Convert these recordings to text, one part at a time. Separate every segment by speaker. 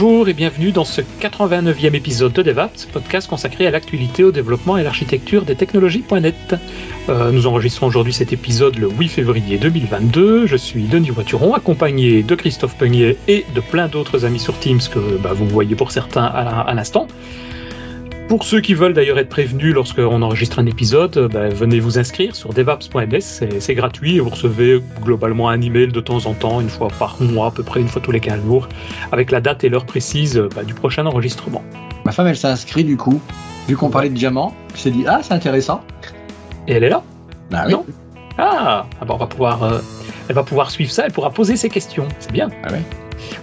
Speaker 1: Bonjour et bienvenue dans ce 89e épisode de DevApps, podcast consacré à l'actualité, au développement et à l'architecture des technologies.net. Euh, nous enregistrons aujourd'hui cet épisode le 8 février 2022. Je suis Denis Voituron, accompagné de Christophe Peugnier et de plein d'autres amis sur Teams que bah, vous voyez pour certains à l'instant. Pour ceux qui veulent d'ailleurs être prévenus lorsqu'on enregistre un épisode, euh, bah, venez vous inscrire sur devaps.ms, c'est gratuit et vous recevez globalement un email de temps en temps, une fois par mois, à peu près une fois tous les 15 jours, avec la date et l'heure précise euh, bah, du prochain enregistrement.
Speaker 2: Ma femme, elle s'est inscrite du coup, vu qu'on parlait de diamant, elle s'est dit Ah, c'est intéressant.
Speaker 1: Et elle est là?
Speaker 2: Bah oui.
Speaker 1: Ah, ah bah, on va pouvoir, euh, elle va pouvoir suivre ça, elle pourra poser ses questions, c'est bien.
Speaker 2: Ah ouais.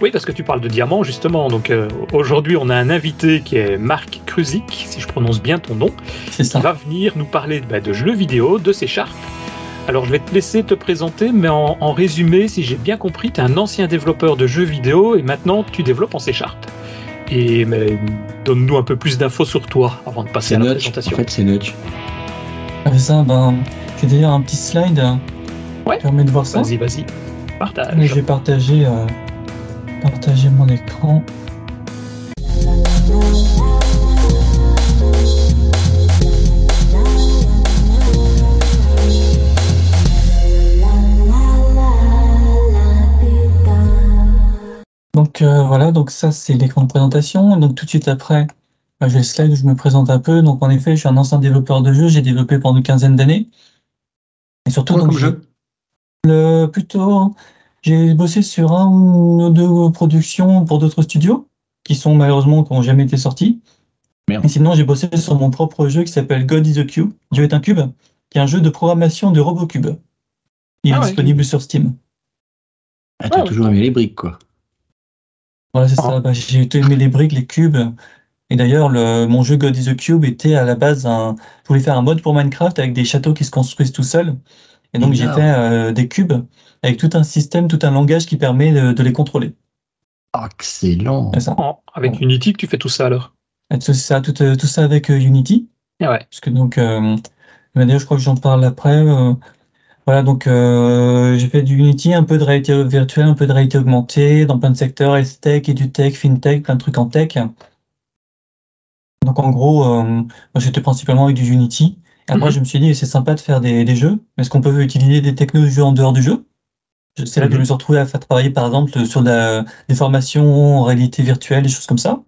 Speaker 1: Oui, parce que tu parles de diamant, justement. Donc euh, aujourd'hui, on a un invité qui est Marc Kruzik, si je prononce bien ton nom,
Speaker 2: qui
Speaker 1: va venir nous parler bah, de jeux vidéo, de ses Sharp. Alors je vais te laisser te présenter, mais en, résumé, si j'ai bien compris, tu es un ancien développeur de jeux vidéo et maintenant tu développes en C Sharp. Et donne-nous un peu plus d'infos sur toi avant de passer à la présentation.
Speaker 2: En fait, c'est Nudge.
Speaker 3: Ah, ça, ben, j'ai d'ailleurs un petit slide.
Speaker 1: Ouais.
Speaker 3: Permet de voir ça.
Speaker 1: Vas-y, vas-y. Partage.
Speaker 3: Je vais partager euh, partager mon écran. Donc euh, voilà, donc ça c'est l'écran de présentation. Donc tout de suite après, bah, j'ai le slide où je me présente un peu. Donc en effet, je suis un ancien développeur de jeux, j'ai développé pendant une quinzaine d'années.
Speaker 2: Et surtout comme jeu
Speaker 3: le, plutôt j'ai bossé sur un ou deux productions pour d'autres studios qui sont malheureusement qui n'ont jamais été sortis. Et sinon, j'ai bossé sur mon propre jeu qui s'appelle God is a Cube, Dieu est un cube, qui est un jeu de programmation de RoboCube. Il est ah disponible sur Steam.
Speaker 2: Ah, tu as toujours aimé les briques, quoi.
Speaker 3: Voilà, c'est ça. Bah, j'ai aimé les briques, les cubes. Et d'ailleurs, mon jeu God is a Cube était à la base un. Je voulais faire un mode pour Minecraft avec des châteaux qui se construisent tout seuls. Et donc, j'ai fait euh, des cubes avec tout un système, tout un langage qui permet de, les contrôler.
Speaker 2: Excellent.
Speaker 1: Ça. Avec Unity que tu fais tout ça alors?
Speaker 3: C'est ça, tout, tout, ça avec euh, Unity.
Speaker 1: Ah ouais.
Speaker 3: Parce que donc, euh, d'ailleurs, je crois que j'en parle après. voilà, donc j'ai fait du Unity, un peu de réalité virtuelle, un peu de réalité augmentée, dans plein de secteurs, health tech, tech, fintech, plein de trucs en tech. Donc en gros, j'étais principalement avec du Unity. Après, mhm. je me suis dit, c'est sympa de faire des, jeux, mais est-ce qu'on peut utiliser des technos du jeu en dehors du jeu? C'est là que je me mhm. suis retrouvé à faire travailler, par exemple, sur des formations en réalité virtuelle, des choses comme ça.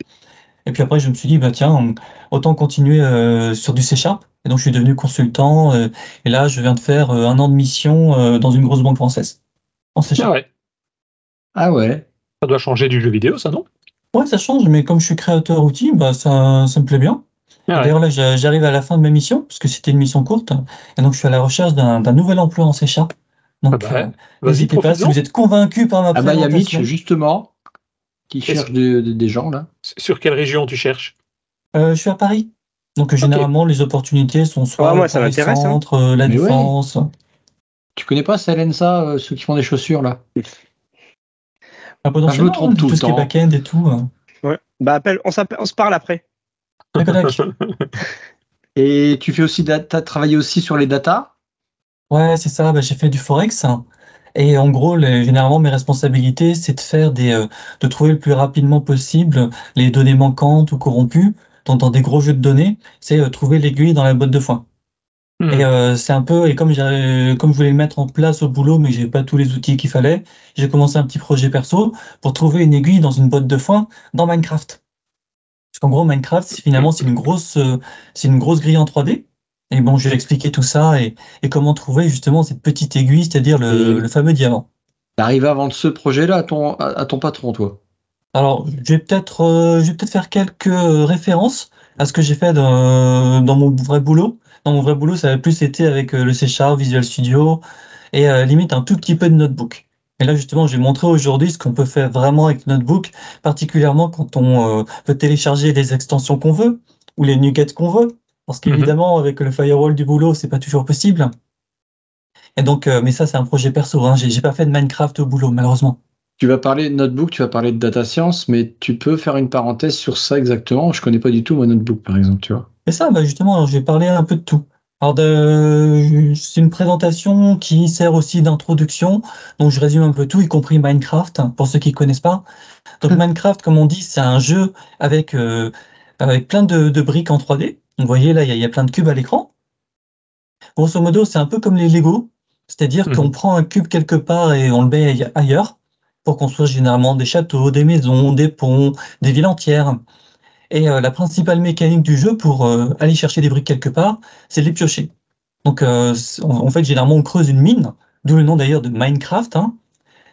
Speaker 3: Et puis après, je me suis dit, bah tiens, autant continuer euh, sur du C-Sharp. Et donc, je suis devenu consultant. Euh, et là, je viens de faire euh, un an de mission dans une grosse banque française. En C-Sharp.
Speaker 1: Ah ouais.
Speaker 2: Ah ouais.
Speaker 1: Ça doit changer du jeu vidéo, ça, non?
Speaker 3: Ouais, ça change, mais comme je suis créateur outil, bah, ça, ça me plaît bien. Ah D'ailleurs, là, j'arrive à la fin de ma mission, parce que c'était une mission courte, et donc je suis à la recherche d'un nouvel emploi en C Donc,
Speaker 1: ah bah, euh,
Speaker 3: n'hésitez pas, si vous êtes convaincu par ma
Speaker 2: ah bah, il y a Mitch, justement, qui cherche des gens, là.
Speaker 1: Sur quelle région tu cherches?
Speaker 3: Euh, Je suis à Paris. Donc, généralement, les opportunités sont soit
Speaker 1: moi, ça
Speaker 3: le hein. centre, euh, la défense.
Speaker 2: Tu connais pas Salensa, ceux qui font des chaussures, là?
Speaker 3: Ah, Je me trompe tout, tout ce qui est back-end et tout.
Speaker 1: Ouais. Bah, appelle, on, on se parle après.
Speaker 2: Et tu fais aussi, as travaillé aussi sur les datas
Speaker 3: Ouais, c'est ça. Bah, j'ai fait du forex. Et en gros, généralement, mes responsabilités, c'est de faire des, euh, de trouver le plus rapidement possible les données manquantes ou corrompues. dans des gros jeux de données, c'est euh, trouver l'aiguille dans la botte de foin. Hmm. Et euh, c'est un peu, et comme comme je voulais le mettre en place au boulot, mais j'ai pas tous les outils qu'il fallait, j'ai commencé un petit projet perso pour trouver une aiguille dans une botte de foin dans Minecraft. Parce qu'en gros, Minecraft, finalement, c'est une grosse, euh, c'est une grosse grille en 3D. Et bon, je vais expliquer tout ça et, comment trouver justement cette petite aiguille, c'est-à-dire le, fameux diamant.
Speaker 2: T'arrives à vendre ce projet-là à ton, à ton patron, toi?
Speaker 3: Alors, je vais peut-être, euh, je vais peut-être faire quelques références à ce que j'ai fait dans, dans, mon vrai boulot. Dans mon vrai boulot, ça a plus été avec euh, le C Visual Studio et limite un tout petit peu de notebook. Et là, justement, je vais montrer aujourd'hui ce qu'on peut faire vraiment avec Notebook, particulièrement quand on euh, veut télécharger les extensions qu'on veut ou les nuggets qu'on veut. Parce mhm. qu'évidemment, avec le firewall du boulot, c'est pas toujours possible. Et donc, euh, mais ça, c'est un projet perso. Hein. J'ai pas fait de Minecraft au boulot, malheureusement.
Speaker 2: Tu vas parler de Notebook, tu vas parler de data science, mais tu peux faire une parenthèse sur ça exactement. Je connais pas du tout mon Notebook, par exemple, tu vois.
Speaker 3: Et ça, bah justement, je vais parler un peu de tout. Alors, de... c'est une présentation qui sert aussi d'introduction. Donc, je résume un peu tout, y compris Minecraft, pour ceux qui ne connaissent pas. Donc, Minecraft, comme on dit, c'est un jeu avec, euh, avec plein de, de, briques en 3D. Vous voyez, là, il y, y, a plein de cubes à l'écran. Grosso modo, c'est un peu comme les Lego. C'est-à-dire mmh. qu'on prend un cube quelque part et on le met ailleurs pour construire généralement des châteaux, des maisons, des ponts, des villes entières. Et euh, la principale mécanique du jeu pour euh, aller chercher des briques quelque part, c'est de les piocher. Donc, euh, en fait, généralement, on creuse une mine, d'où le nom d'ailleurs de Minecraft. Hein.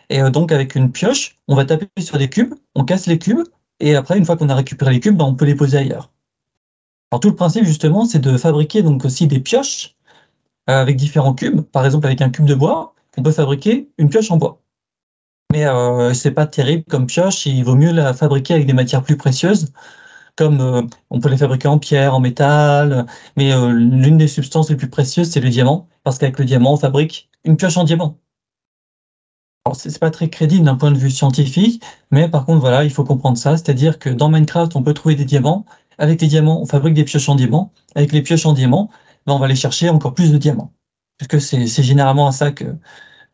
Speaker 3: Et donc, avec une pioche, on va taper sur des cubes, on casse les cubes, et après, une fois qu'on a récupéré les cubes, ben, on peut les poser ailleurs. Alors, tout le principe, justement, c'est de fabriquer donc aussi des pioches avec différents cubes. Par exemple, avec un cube de bois, on peut fabriquer une pioche en bois. Mais c'est pas terrible comme pioche, il vaut mieux la fabriquer avec des matières plus précieuses comme euh, on peut les fabriquer en pierre, en métal, mais euh, l'une des substances les plus précieuses, c'est le diamant, parce qu'avec le diamant, on fabrique une pioche en diamant. Alors, c'est pas très crédible d'un point de vue scientifique, mais par contre, voilà, il faut comprendre ça, c'est-à-dire que dans Minecraft, on peut trouver des diamants. Avec les diamants, on fabrique des pioches en diamant. Avec les pioches en diamant, ben, on va aller chercher encore plus de diamants. Parce que c'est généralement à ça que,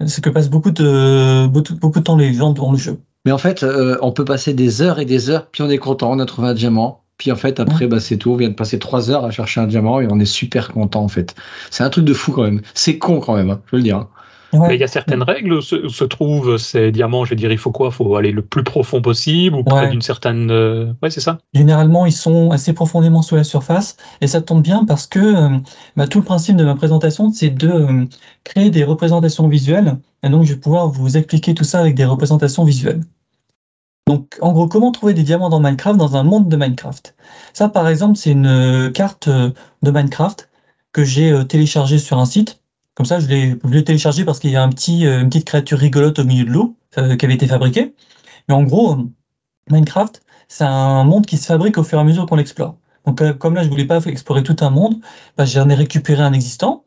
Speaker 3: ce que passe beaucoup de, beaucoup de temps les gens dans le jeu.
Speaker 2: Mais en fait, euh, on peut passer des heures et des heures, puis on est content, on a trouvé un diamant. Puis en fait, après, bah, c'est tout. On vient de passer trois heures à chercher un diamant et on est super content en fait. C'est un truc de fou quand même. C'est con quand même, hein, je veux le dire.
Speaker 1: Mais il y a certaines règles où se, trouvent ces diamants. Je veux dire, il faut quoi? Il faut aller le plus profond possible ou près d'une certaine. Euh, ouais, c'est ça.
Speaker 3: Généralement, ils sont assez profondément sous la surface et ça tombe bien parce que euh, bah, tout le principe de ma présentation, c'est de euh, créer des représentations visuelles. Et donc, je vais pouvoir vous expliquer tout ça avec des représentations visuelles. Donc, en gros, comment trouver des diamants dans Minecraft dans un monde de Minecraft? Ça, par exemple, c'est une carte de Minecraft que j'ai téléchargée sur un site comme ça, je l'ai téléchargé parce qu'il y a un petit, euh, une petite créature rigolote au milieu de l'eau euh, qui avait été fabriquée. Mais en gros, Minecraft, c'est un monde qui se fabrique au fur et à mesure qu'on l'explore. Donc, euh, comme là, je voulais pas explorer tout un monde, bah, j'en ai récupéré un existant.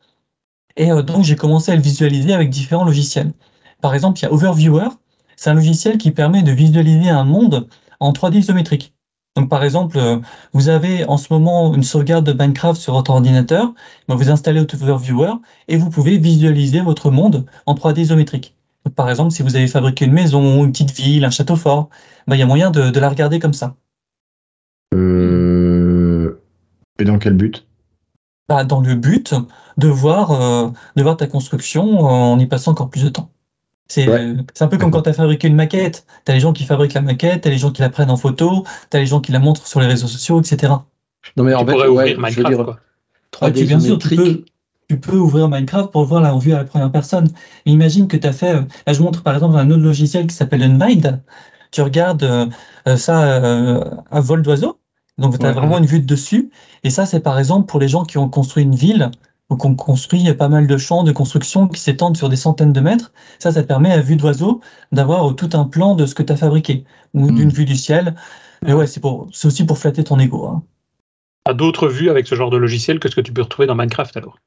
Speaker 3: Et donc, j'ai commencé à le visualiser avec différents logiciels. Par exemple, il y a Overviewer. C'est un logiciel qui permet de visualiser un monde en 3D isométrique. Donc, par exemple, euh, vous avez en ce moment une sauvegarde de Minecraft sur votre ordinateur, vous installez Overviewer et vous pouvez visualiser votre monde en 3D isométrique. par exemple, si vous avez fabriqué une maison, une petite ville, un château fort, ben, il y a moyen de, la regarder comme ça.
Speaker 2: Euh, et dans quel but?
Speaker 3: Bah, Dans le but de voir, euh, de voir ta construction en y passant encore plus de temps. C'est un peu comme quand tu as fabriqué une maquette. Tu as les gens qui fabriquent la maquette, tu as les gens qui la prennent en photo, tu as les gens qui la montrent sur les réseaux sociaux, etc.
Speaker 1: Non, mais en fait, ouvrir Minecraft, quoi.
Speaker 3: Ah, bien sûr, tu peux, tu peux, ouvrir Minecraft pour voir la vue à la première personne. imagine que tu as fait. Euh, là, je montre par exemple un autre logiciel qui s'appelle Unmind. Tu regardes euh, euh, ça à vol d'oiseau. Donc, tu as vraiment une vue de dessus. Et ça, c'est par exemple pour les gens qui ont construit une ville donc on construit pas mal de champs de construction qui s'étendent sur des centaines de mètres. Ça, ça permet à vue d'oiseau d'avoir tout un plan de ce que tu as fabriqué ou hmm. d'une vue du ciel. Mais ouais, c'est aussi pour flatter ton ego. Hein.
Speaker 1: À d'autres vues avec ce genre de logiciel que ce que tu peux retrouver dans Minecraft alors?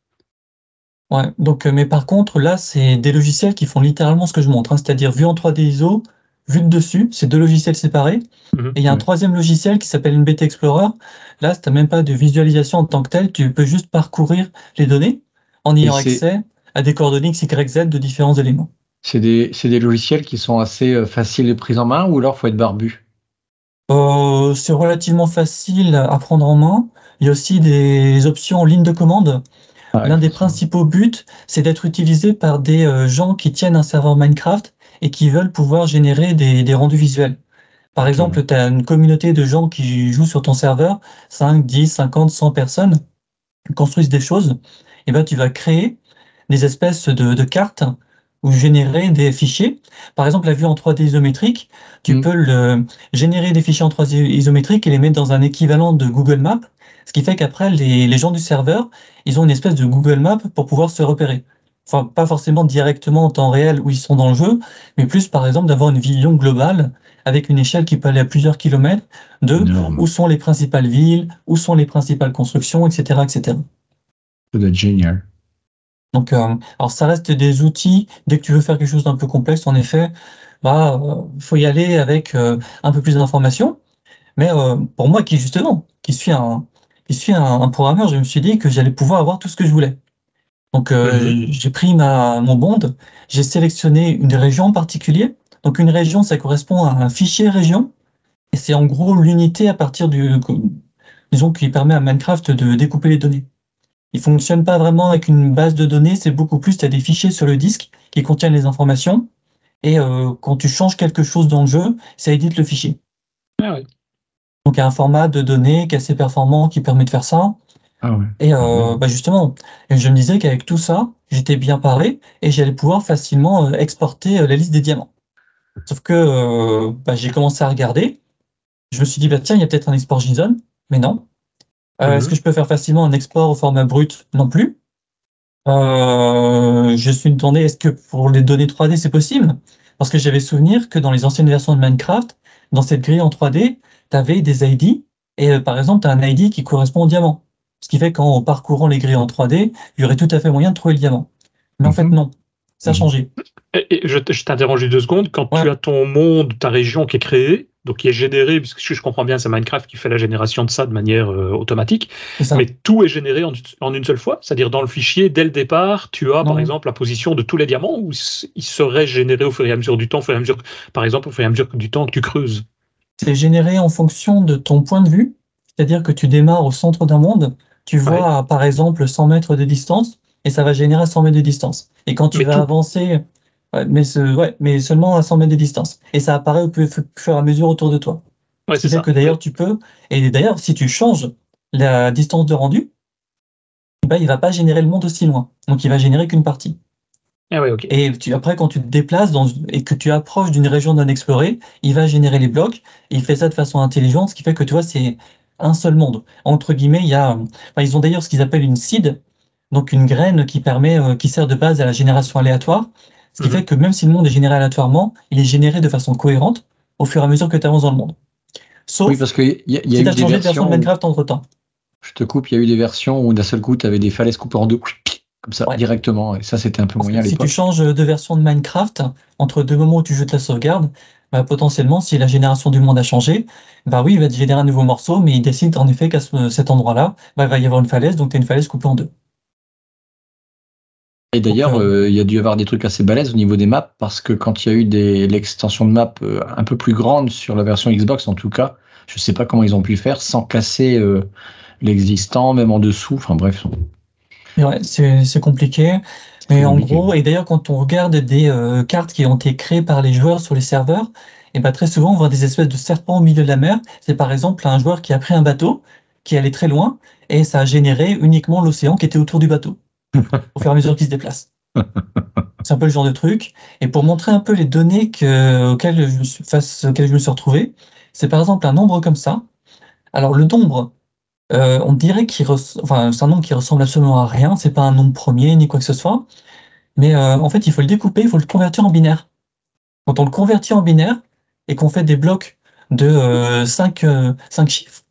Speaker 3: Ouais, donc, euh, mais par contre, là, c'est des logiciels qui font littéralement ce que je montre, hein. c'est-à-dire vue en 3D ISO, vue de dessus, c'est deux logiciels séparés. Mhm. et il y a un troisième logiciel qui s'appelle NBT Explorer. Là, tu n'as même pas de visualisation en tant que telle, tu peux juste parcourir les données en ayant accès à des coordonnées X, Y, Z de différents éléments.
Speaker 2: C'est des, des, logiciels qui sont assez euh, faciles de prise en main ou alors faut être barbu?
Speaker 3: Euh, C'est relativement facile à prendre en main. Il y a aussi des options en ligne de commande. Ah L'un des principaux buts, c'est d'être utilisé par des euh, gens qui tiennent un serveur Minecraft et qui veulent pouvoir générer des, rendus visuels. Par exemple, tu as une communauté de gens qui jouent sur ton serveur, 5, 10, 50, 100 personnes, construisent des choses, et ben tu vas créer des espèces de, cartes ou générer des fichiers. Par exemple, la vue en 3D isométrique, tu mm. peux le, générer des fichiers en 3D isométrique et les mettre dans un équivalent de Google Maps, ce qui fait qu'après, les, les gens du serveur, ils ont une espèce de Google Maps pour pouvoir se repérer enfin pas forcément directement en temps réel où ils sont dans le jeu, mais plus par exemple d'avoir une vision globale avec une échelle qui peut aller à plusieurs kilomètres de où sont les principales villes, où sont les principales constructions, etc., etc.
Speaker 2: Ça doit être génial.
Speaker 3: Donc, euh, alors ça reste des outils. Dès que tu veux faire quelque chose d'un peu complexe, en effet, bah, euh, faut y aller avec euh, un peu plus d'informations. Mais pour moi, qui justement, qui suis un, qui suis un, un programmeur, je me suis dit que j'allais pouvoir avoir tout ce que je voulais. Donc, euh, j'ai pris ma, mon bond, j'ai sélectionné une région en particulier. Donc, une région, ça correspond à un fichier région. Et c'est en gros l'unité à partir du, disons, qui permet à Minecraft de découper les données. Il fonctionne pas vraiment avec une base de données, c'est beaucoup plus, tu as des fichiers sur le disque qui contiennent les informations. Et euh, quand tu changes quelque chose dans le jeu, ça édite le fichier.
Speaker 1: Ah.
Speaker 3: Donc, il y a un format de données qui est assez performant qui permet de faire ça.
Speaker 2: Ah ouais.
Speaker 3: Et euh, bah justement, je me disais qu'avec tout ça, j'étais bien paré et j'allais pouvoir facilement euh, exporter euh, la liste des diamants. Sauf que euh, bah, j'ai commencé à regarder. Je me suis dit, bah, tiens, il y a peut-être un export JSON, mais non. Euh,
Speaker 1: Mhm.
Speaker 3: Est-ce que je peux faire facilement un export au format brut? Non plus. Euh, je suis demandé, est-ce que pour les données 3D, c'est possible? Parce que j'avais souvenir que dans les anciennes versions de Minecraft, dans cette grille en 3D, tu avais des ID, et par exemple, tu as un ID qui correspond au diamant. Ce qui fait qu'en parcourant les grilles en 3D, il y aurait tout à fait moyen de trouver le diamant. Mais en fait,
Speaker 2: Mhm.
Speaker 3: non. Ça a
Speaker 2: Mhm.
Speaker 3: changé.
Speaker 1: Et, et je, je t'interroge deux secondes. Quand tu as ton monde, ta région qui est créée, donc qui est générée, puisque je, je comprends bien, c'est Minecraft qui fait la génération de ça de manière euh, automatique, mais tout est généré en, en une seule fois. C'est-à-dire dans le fichier, dès le départ, tu as par exemple la position de tous les diamants, ou ils seraient générés au fur et à mesure du temps, au fur et à mesure, par exemple, au fur et à mesure du temps que tu creuses.
Speaker 3: C'est généré en fonction de ton point de vue. C'est-à-dire que tu démarres au centre d'un monde, tu vois à, par exemple 100 mètres de distance, et ça va générer à 100 mètres de distance. Et quand tu
Speaker 1: Mais
Speaker 3: vas
Speaker 1: tout.
Speaker 3: avancer, ouais, mais, ce- ouais, mais seulement à 100 mètres de distance. Et ça apparaît au fu- fur et à mesure autour de toi.
Speaker 1: Ouais, c'est ça.
Speaker 3: que d'ailleurs tu peux, et d'ailleurs si tu changes la distance de rendu, bah, il va pas générer le monde aussi loin. Donc il va générer qu'une partie.
Speaker 1: Ah ouais.
Speaker 3: Et tu, après, quand tu te déplaces dans, et que tu approches d'une région non explorée, il va générer les blocs. Et il fait ça de façon intelligente, ce qui fait que tu vois, c'est un seul monde. Entre guillemets, il y a, enfin, ils ont d'ailleurs ce qu'ils appellent une seed, donc une graine qui permet, euh, qui sert de base à la génération aléatoire. Ce qui
Speaker 1: Mhm.
Speaker 3: fait que même si le monde est généré aléatoirement, il est généré de façon cohérente au fur et à mesure que tu avances dans le monde. Sauf
Speaker 2: Oui, parce qu'il y a, il y a
Speaker 3: si tu as changé de version de Minecraft entre temps.
Speaker 2: je te coupe, il y a eu des versions où d'un seul coup, tu avais des falaises coupées en deux, comme ça,
Speaker 3: Ouais.
Speaker 2: directement. Et ça, c'était un peu moyen à
Speaker 3: Si tu changes de version de Minecraft entre deux moments où tu jettes la sauvegarde, bah, potentiellement, si la génération du monde a changé, bah oui, il va te générer un nouveau morceau, mais il décide en effet qu'à ce- cet endroit-là, bah, il va y avoir une falaise, donc tu as une falaise coupée en deux.
Speaker 2: Et d'ailleurs,
Speaker 3: Donc,
Speaker 2: euh, il y a dû y avoir des trucs assez balèzes au niveau des maps, parce que quand il y a eu des, l'extension de map euh, un peu plus grande sur la version Xbox, en tout cas, je sais pas comment ils ont pu faire sans casser euh, l'existant, même en dessous. Enfin bref.
Speaker 3: Et ouais, c'est c'est compliqué. Mais en gros, et d'ailleurs, quand on regarde des euh, cartes qui ont été créées par les joueurs sur les serveurs, et bah, très souvent, on voit des espèces de serpents au milieu de la mer. C'est par exemple un joueur qui a pris un bateau, qui allait très loin, et ça a généré uniquement l'océan qui était autour du bateau, au fur et à mesure qu'il se déplace. C'est un peu le genre de truc. Et pour montrer un peu les données que, auxquelles je face auxquelles je me suis retrouvé, c'est par exemple un nombre comme ça. Alors, le nombre, euh, on dirait qu'il res- enfin, c'est un nombre qui ressemble absolument à rien. C'est pas un nombre premier ni quoi que ce soit. Mais euh, en fait, il faut le découper, il faut le convertir en binaire. Quand on le convertit en binaire et qu'on fait des blocs de 5 chiffres,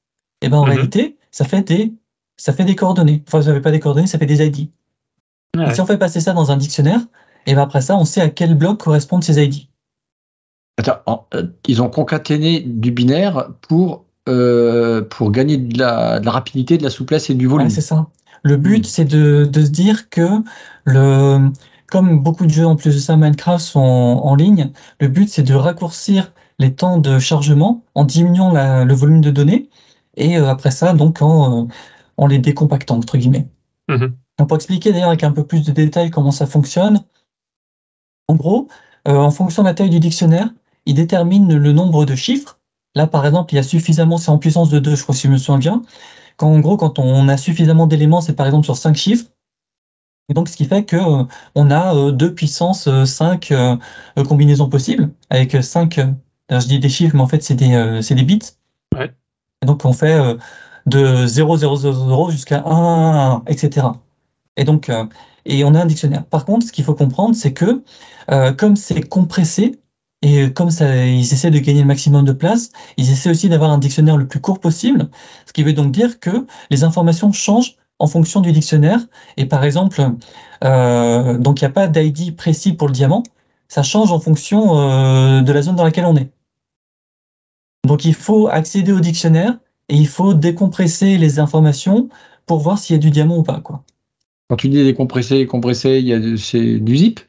Speaker 3: et ben en
Speaker 1: Mhm.
Speaker 3: réalité, ça fait des ça fait des coordonnées. Enfin, ça fait pas des coordonnées, ça fait des ID.
Speaker 1: Ah ouais.
Speaker 3: si on fait passer ça dans un dictionnaire, et ben après ça, on sait à quel bloc correspondent ces ID.
Speaker 2: Attends, euh, ils ont concaténé du binaire pour, euh, pour gagner de la, de la rapidité, de la souplesse et du volume.
Speaker 3: Ouais, c'est ça. Le but,
Speaker 2: Mm.
Speaker 3: c'est de, de se dire que le, comme beaucoup de jeux en plus de ça, Minecraft sont en, en ligne, le but, c'est de raccourcir les temps de chargement en diminuant la- le volume de données et euh, après ça, donc en, euh, en les décompactant, entre guillemets.
Speaker 1: Mhm.
Speaker 3: Donc, pour expliquer d'ailleurs avec un peu plus de détails comment ça fonctionne, en gros, euh, en fonction de la taille du dictionnaire, il détermine le nombre de chiffres. Là, par exemple, il y a suffisamment, c'est en puissance de 2, je crois, si je me souviens bien. Quand, en gros, quand on a suffisamment d'éléments, c'est par exemple sur 5 chiffres. Et donc, ce qui fait que euh, on a euh, 2 puissance 5 combinaisons possibles, avec 5, je dis des chiffres, mais en fait, c'est des, euh, des bits.
Speaker 1: Ouais.
Speaker 3: Et donc, on fait euh, de 0,000 jusqu'à 1, etc. Et donc, euh, et on a un dictionnaire. Par contre, ce qu'il faut comprendre, c'est que euh, comme c'est compressé, et comme ça, ils essaient de gagner le maximum de place, ils essaient aussi d'avoir un dictionnaire le plus court possible, ce qui veut donc dire que les informations changent en fonction du dictionnaire. Et par exemple, euh, donc il n'y a pas d'ID précis pour le diamant, ça change en fonction euh, de la zone dans laquelle on est. Donc il faut accéder au dictionnaire et il faut décompresser les informations pour voir s'il y a du diamant ou pas. Quoi.
Speaker 2: Quand tu dis décompresser, compresser, il y a c'est du zip?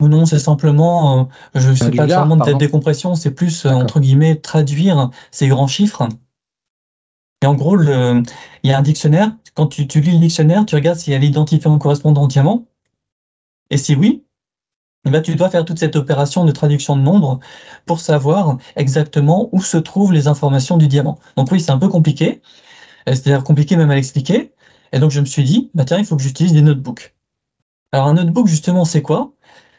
Speaker 3: Ou non, c'est simplement, euh, je ne sais pas vraiment de
Speaker 2: pardon.
Speaker 3: décompression, c'est plus, euh, entre guillemets, traduire ces grands chiffres. Et en gros, le- il y a un dictionnaire. Quand tu, tu lis le dictionnaire, tu regardes s'il y a l'identifiant correspondant au diamant. Et si oui, eh ben, tu dois faire toute cette opération de traduction de nombres pour savoir exactement où se trouvent les informations du diamant. Donc oui, c'est un peu compliqué. Euh, C'est-à-dire compliqué même à l'expliquer. Et donc je me suis dit, bah tiens, il faut que j'utilise des notebooks. Alors un notebook, justement, c'est quoi?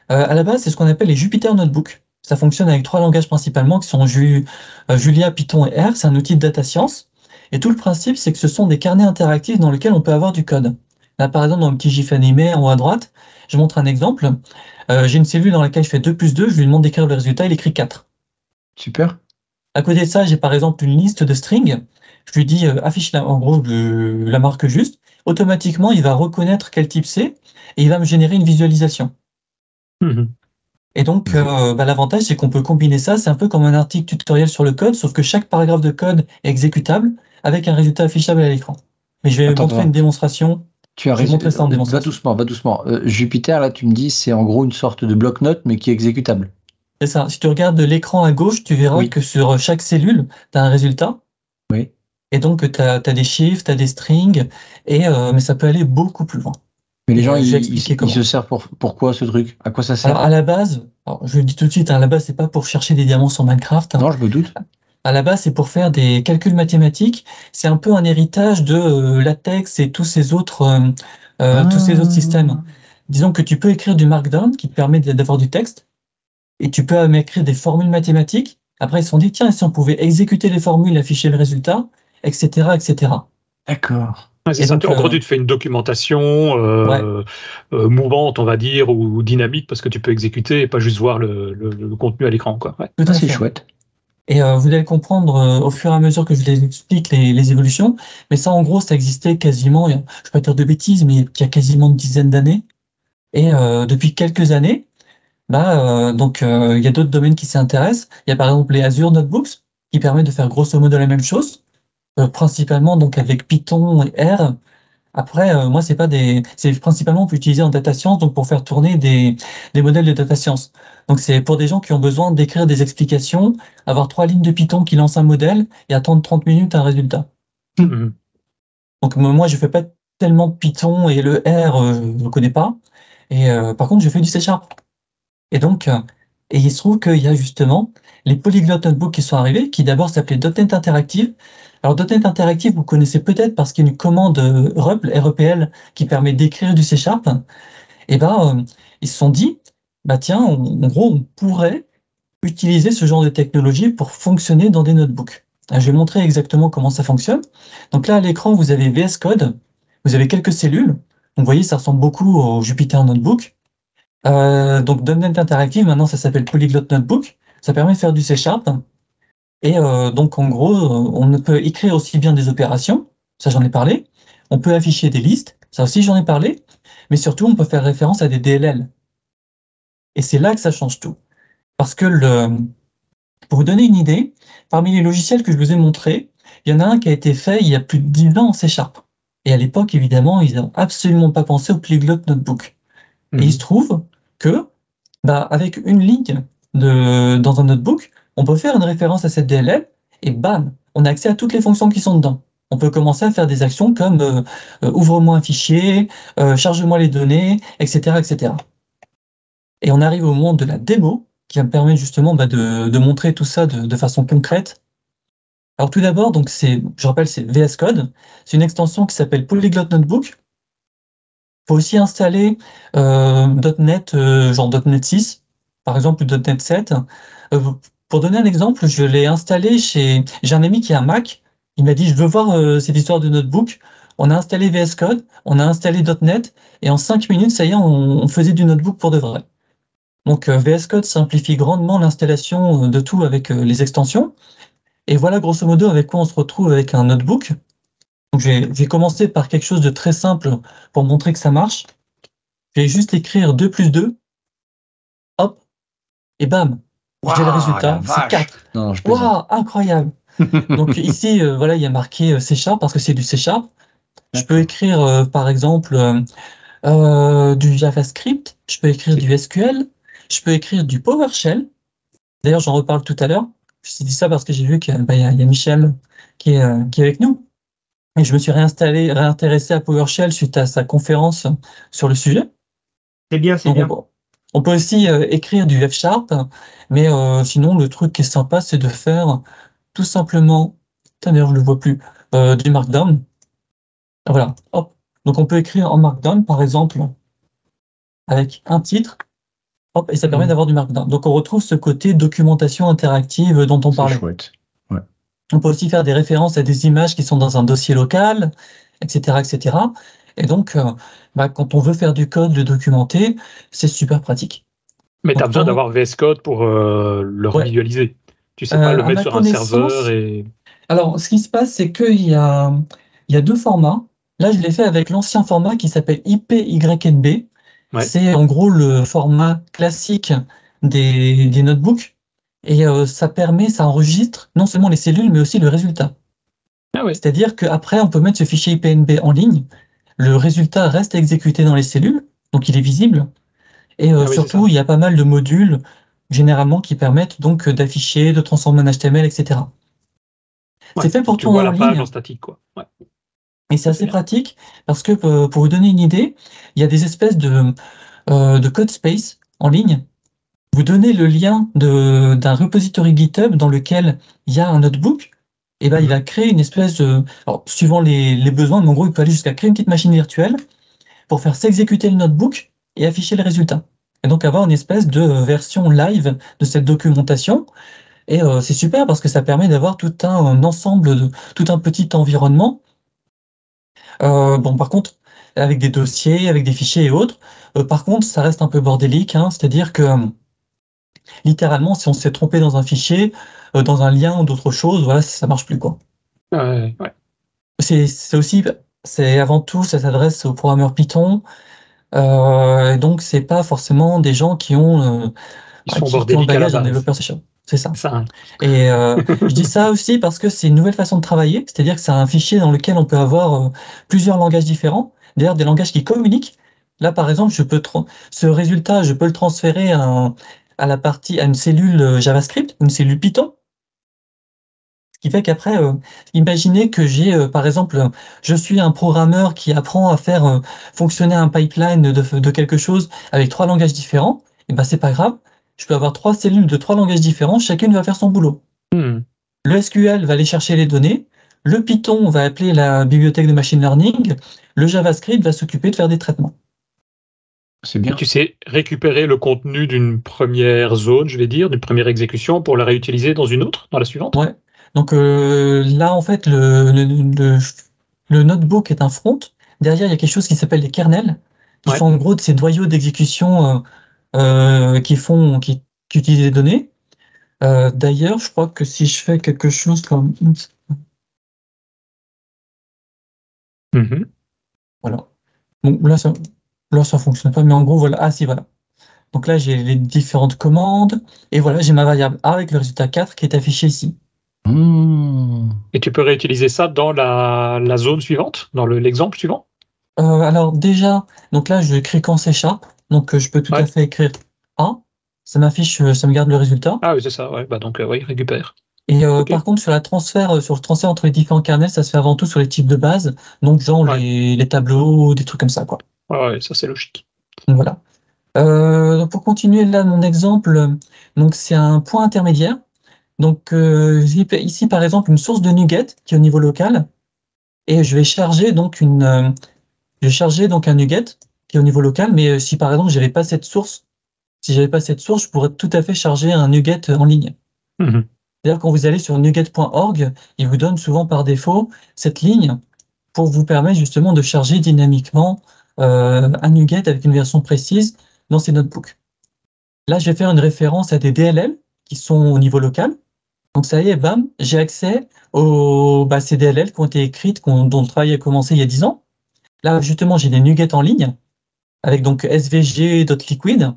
Speaker 3: À la base, c'est ce qu'on appelle les Jupyter Notebooks. Ça fonctionne avec trois langages principalement, qui sont Ju- euh, Julia, Python et R. C'est un outil de data science. Et tout le principe, c'est que ce sont des carnets interactifs dans lesquels on peut avoir du code. Là, par exemple, dans le petit GIF animé en haut à droite, je montre un exemple. Euh, J'ai une cellule dans laquelle je fais 2 plus 2, je lui demande d'écrire le résultat, il écrit 4.
Speaker 2: Super.
Speaker 3: À côté de ça, j'ai par exemple une liste de strings. Je lui dis euh, affiche la, en gros le- la marque juste. Automatiquement, il va reconnaître quel type c'est et il va me générer une visualisation.
Speaker 1: Mhm.
Speaker 3: Et donc, euh, bah, l'avantage, c'est qu'on peut combiner ça. C'est un peu comme un article tutoriel sur le code, sauf que chaque paragraphe de code est exécutable avec un résultat affichable à l'écran. Mais je vais
Speaker 2: Attends,
Speaker 3: montrer une démonstration.
Speaker 2: Tu as
Speaker 3: ça en
Speaker 2: Va doucement, va doucement. Euh, Jupiter, là, tu me dis, c'est en gros une sorte de bloc-notes, mais qui est exécutable.
Speaker 3: C'est ça. Si tu regardes l'écran à gauche, tu verras
Speaker 2: Oui.
Speaker 3: que sur chaque cellule, tu as un résultat.
Speaker 2: Oui.
Speaker 3: Et donc, tu as, des chiffres, tu as des strings, et, euh, mais ça peut aller beaucoup plus loin.
Speaker 2: Mais les gens, ils, ils, ils se servent pour pourquoi ce truc? À quoi ça sert?
Speaker 3: Alors, à la base, alors, je le dis tout de suite, hein, à la base, c'est pas pour chercher des diamants sur Minecraft. hein.
Speaker 2: Non, je me doute.
Speaker 3: À la base, c'est pour faire des calculs mathématiques. C'est un peu un héritage de euh, LaTeX et tous ces autres, euh, euh, tous ces autres systèmes. Disons que tu peux écrire du Markdown qui te permet d'avoir du texte, et tu peux écrire des formules mathématiques. Après, ils se sont dit, tiens, si on pouvait exécuter les formules, afficher le résultat, etc., etc.
Speaker 2: D'accord.
Speaker 1: Ouais, c'est
Speaker 3: Et
Speaker 1: ça.
Speaker 3: donc,
Speaker 1: en gros, tu te fais une documentation euh, euh, mouvante, on va dire, ou dynamique, parce que tu peux exécuter et pas juste voir le, le- le contenu à l'écran. Quoi. Ouais.
Speaker 3: Tout
Speaker 2: Ah,
Speaker 3: à
Speaker 2: c'est chouette.
Speaker 3: Et euh, vous allez comprendre euh, au fur et à mesure que je les explique les, les évolutions. Mais ça, en gros, ça existait quasiment, je vais pas dire de bêtises, mais il y a quasiment une dizaine d'années. Et euh, depuis quelques années, bah, euh, donc euh, il y a d'autres domaines qui s'y intéressent. Il y a par exemple les Azure Notebooks qui permettent de faire grosso modo la même chose, principalement donc avec Python et R. Après, euh, moi, c'est pas des, c'est principalement utiliser en data science donc pour faire tourner des, des modèles de data science. Donc c'est pour des gens qui ont besoin d'écrire des explications, avoir trois lignes de Python qui lancent un modèle et attendre 30 minutes un résultat.
Speaker 1: Mhm.
Speaker 3: Donc moi, je fais pas tellement Python et le R, euh, je ne connais pas. Et euh, par contre, je fais du C Sharp. Et donc, euh, et il se trouve qu'il y a justement les Polyglot Notebooks qui sont arrivés, qui d'abord s'appelaient .NET Interactive. Alors .NET Interactive, vous connaissez peut-être parce qu'il y a une commande euh, REPL, REPL qui permet d'écrire du C Sharp. Et ben, euh, ils se sont dit, bah tiens, en gros, on pourrait utiliser ce genre de technologie pour fonctionner dans des notebooks. Alors, je vais montrer exactement comment ça fonctionne. Donc là, à l'écran, vous avez VS Code, vous avez quelques cellules. Donc, vous voyez, ça ressemble beaucoup au Jupyter Notebook. Euh, donc, .NET Interactive, maintenant, ça s'appelle Polyglot Notebook. Ça permet de faire du C Sharp. Et euh, donc, en gros, euh, on peut écrire aussi bien des opérations. Ça, j'en ai parlé. On peut afficher des listes. Ça aussi, j'en ai parlé. Mais surtout, on peut faire référence à des DLL. Et c'est là que ça change tout. Parce que le, pour vous donner une idée, parmi les logiciels que je vous ai montrés, il y en a un qui a été fait il y a plus de 10 ans en C Sharp. Et à l'époque, évidemment, ils n'ont absolument pas pensé au Polyglot Notebook. Et il se trouve que, bah, avec une ligne de, dans un notebook, on peut faire une référence à cette DLL et bam, on a accès à toutes les fonctions qui sont dedans. On peut commencer à faire des actions comme euh, euh, ouvre-moi un fichier, euh, charge-moi les données, etc., etc. Et on arrive au moment de la démo qui va me permettre justement bah, de, montrer tout ça de, façon concrète. Alors tout d'abord, donc c'est, je rappelle, c'est VS Code. C'est une extension qui s'appelle Polyglot Notebook. Il faut aussi installer .NET, genre .NET 6, par exemple, ou .NET 7. Pour donner un exemple, je l'ai installé chez... J'ai un ami qui a un Mac. Il m'a dit, je veux voir euh, cette histoire de notebook. On a installé VS Code, on a installé .NET, et en 5 minutes, ça y est, on, faisait du notebook pour de vrai. Donc euh, VS Code simplifie grandement l'installation euh, de tout avec euh, les extensions. Et voilà grosso modo avec quoi on se retrouve avec un notebook. Vais commencer par quelque chose de très simple pour montrer que ça marche. Je vais juste écrire 2 plus 2. Hop. Et bam. J'ai le résultat. C'est
Speaker 2: vache.
Speaker 3: 4.
Speaker 2: Non, je.
Speaker 3: Waouh, incroyable. Donc ici, euh, voilà, il y a marqué euh, C Sharp parce que c'est du C Sharp. Je peux écrire, euh, par exemple, euh, euh, du JavaScript, je peux écrire du SQL, je peux écrire du PowerShell. D'ailleurs, j'en reparle tout à l'heure. Je dit ça parce que j'ai vu qu'il bah, y, a, y a Michel qui est, euh, qui est avec nous. Et je me suis réinstallé, réintéressé à PowerShell suite à sa conférence sur le sujet.
Speaker 4: C'est bien, c'est bien.
Speaker 3: On peut aussi euh, écrire du F Sharp, mais euh, sinon, le truc qui est sympa, c'est de faire tout simplement, d'ailleurs, je le vois plus, euh, du Markdown. Voilà, hop. Donc, on peut écrire en Markdown, par exemple, avec un titre, hop, et ça permet
Speaker 2: Mhm.
Speaker 3: d'avoir du Markdown. Donc, on retrouve ce côté documentation interactive dont on
Speaker 2: C'est
Speaker 3: parlait.
Speaker 2: chouette.
Speaker 3: On peut aussi faire des références à des images qui sont dans un dossier local, etc., etc. Et donc, euh, bah, quand on veut faire du code, le documenter, c'est super pratique.
Speaker 1: Mais tu as besoin d'avoir VS Code pour euh, le
Speaker 3: Ouais.
Speaker 1: revisualiser. Tu sais
Speaker 3: Euh,
Speaker 1: pas le
Speaker 3: à
Speaker 1: mettre sur un serveur et.
Speaker 3: Alors, ce qui se passe, c'est qu'il y a, il y a deux formats. Là, je l'ai fait avec l'ancien format qui s'appelle IPYNB.
Speaker 1: Ouais.
Speaker 3: C'est en gros le format classique des, des notebooks. Et euh, ça permet, ça enregistre non seulement les cellules, mais aussi le résultat.
Speaker 1: Ah ouais.
Speaker 3: C'est-à-dire qu'après, on peut mettre ce fichier IPNB en ligne. Le résultat reste exécuté dans les cellules, donc il est visible. Et euh,
Speaker 1: Ah oui,
Speaker 3: surtout, il y a pas mal de modules, généralement, qui permettent donc d'afficher, de transformer en HTML, etc.
Speaker 1: Ouais,
Speaker 3: c'est fait pour
Speaker 1: vois
Speaker 3: en
Speaker 1: la page
Speaker 3: ligne.
Speaker 1: en statique, quoi. Ouais.
Speaker 3: Et c'est assez pratique parce que euh, pour vous donner une idée, il y a des espèces de, euh, de code space en ligne. Vous donnez le lien d'un repository GitHub dans lequel il y a un notebook, et ben il va créer une espèce de, alors, suivant les, besoins, mais en gros, il peut aller jusqu'à créer une petite machine virtuelle pour faire s'exécuter le notebook et afficher les résultats. Et donc avoir une espèce de euh, version live de cette documentation. Et euh, c'est super parce que ça permet d'avoir tout un, ensemble, de, tout un petit environnement euh, bon, par contre, avec des dossiers, avec des fichiers et autres, par contre, ça reste un peu bordélique, hein, c'est-à-dire que littéralement, si on s'est trompé dans un fichier, euh, dans un lien ou d'autre chose, voilà, ça marche plus quoi.
Speaker 1: Ouais.
Speaker 3: C'est aussi, c'est avant tout, ça s'adresse aux programmeurs Python, euh, donc c'est pas forcément des gens qui ont, euh,
Speaker 1: Ils
Speaker 3: qui-
Speaker 1: sont
Speaker 3: qui ont le bagage d'un développeur Sharp. C'est ça.
Speaker 1: Ça.
Speaker 3: Et euh, je dis ça aussi parce que c'est une nouvelle façon de travailler, c'est-à-dire que c'est un fichier dans lequel on peut avoir euh, plusieurs langages différents, d'ailleurs des langages qui communiquent. Là, par exemple, je peux ce résultat, je peux le transférer à, un- à la partie, à une cellule euh, JavaScript, une cellule Python. Ce qui fait qu'après, euh, imaginez que j'ai, euh, par exemple, je suis un programmeur qui apprend à faire euh, fonctionner un pipeline de, de quelque chose avec trois langages différents. Et ben, c'est pas grave. Je peux avoir trois cellules de trois langages différents, chacune va faire son boulot.
Speaker 1: Hmm.
Speaker 3: Le SQL va aller chercher les données, le Python va appeler la bibliothèque de machine learning, le JavaScript va s'occuper de faire des traitements.
Speaker 2: C'est
Speaker 1: Et
Speaker 2: bien.
Speaker 1: tu sais récupérer le contenu d'une première zone, je vais dire, d'une première exécution pour la réutiliser dans une autre, dans la suivante?
Speaker 3: Ouais. Donc euh, là, en fait, le, le, le- le notebook est un front. Derrière, il y a quelque chose qui s'appelle les kernels, qui
Speaker 1: Ouais.
Speaker 3: sont en gros de ces noyaux d'exécution euh, euh, qui font, qui, qui utilisent les données. D'ailleurs, je crois que si je fais quelque chose comme
Speaker 1: Mhm.
Speaker 3: Voilà. Bon, là, ça, là, ça fonctionne pas, mais en gros, voilà. Ah, si, voilà. Donc là, j'ai les différentes commandes, et voilà, j'ai ma variable A avec le résultat 4 qui est affiché ici.
Speaker 2: Mmh.
Speaker 1: Et tu peux réutiliser ça dans la, la zone suivante, dans le- l'exemple suivant?
Speaker 3: Euh, alors, déjà, donc là, je écris qu'en C Sharp, donc euh, je peux tout
Speaker 1: Ouais.
Speaker 3: à fait écrire A, ça m'affiche, euh, ça me garde le résultat.
Speaker 1: Ah oui, c'est ça, ouais. Bah donc, euh, oui, récupère.
Speaker 3: Et euh, par contre, sur la transfert, sur le transfert entre les différents kernels, ça se fait avant tout sur les types de base, donc genre
Speaker 1: Ouais.
Speaker 3: les, les tableaux, des trucs comme ça, quoi.
Speaker 1: Ouais, ça c'est logique.
Speaker 3: Voilà. Euh, pour continuer là, mon exemple, donc c'est un point intermédiaire. Donc euh, j'ai ici par exemple une source de NuGet qui est au niveau local, et je vais charger donc une, euh, je vais charger donc un NuGet qui est au niveau local. Mais si par exemple j'avais pas cette source, si j'avais pas cette source, je pourrais tout à fait charger un NuGet en ligne.
Speaker 1: Mhm.
Speaker 3: C'est-à-dire quand vous allez sur nuget.org, il vous donne souvent par défaut cette ligne pour vous permettre justement de charger dynamiquement un NuGet avec une version précise dans ces notebooks. Là, je vais faire une référence à des DLL qui sont au niveau local. Donc ça y est, bam, j'ai accès aux bah, ces DLL qui ont été écrites, dont le travail a commencé il y a 10 ans. Là, justement, j'ai des nuggets en ligne avec donc svg.liquid,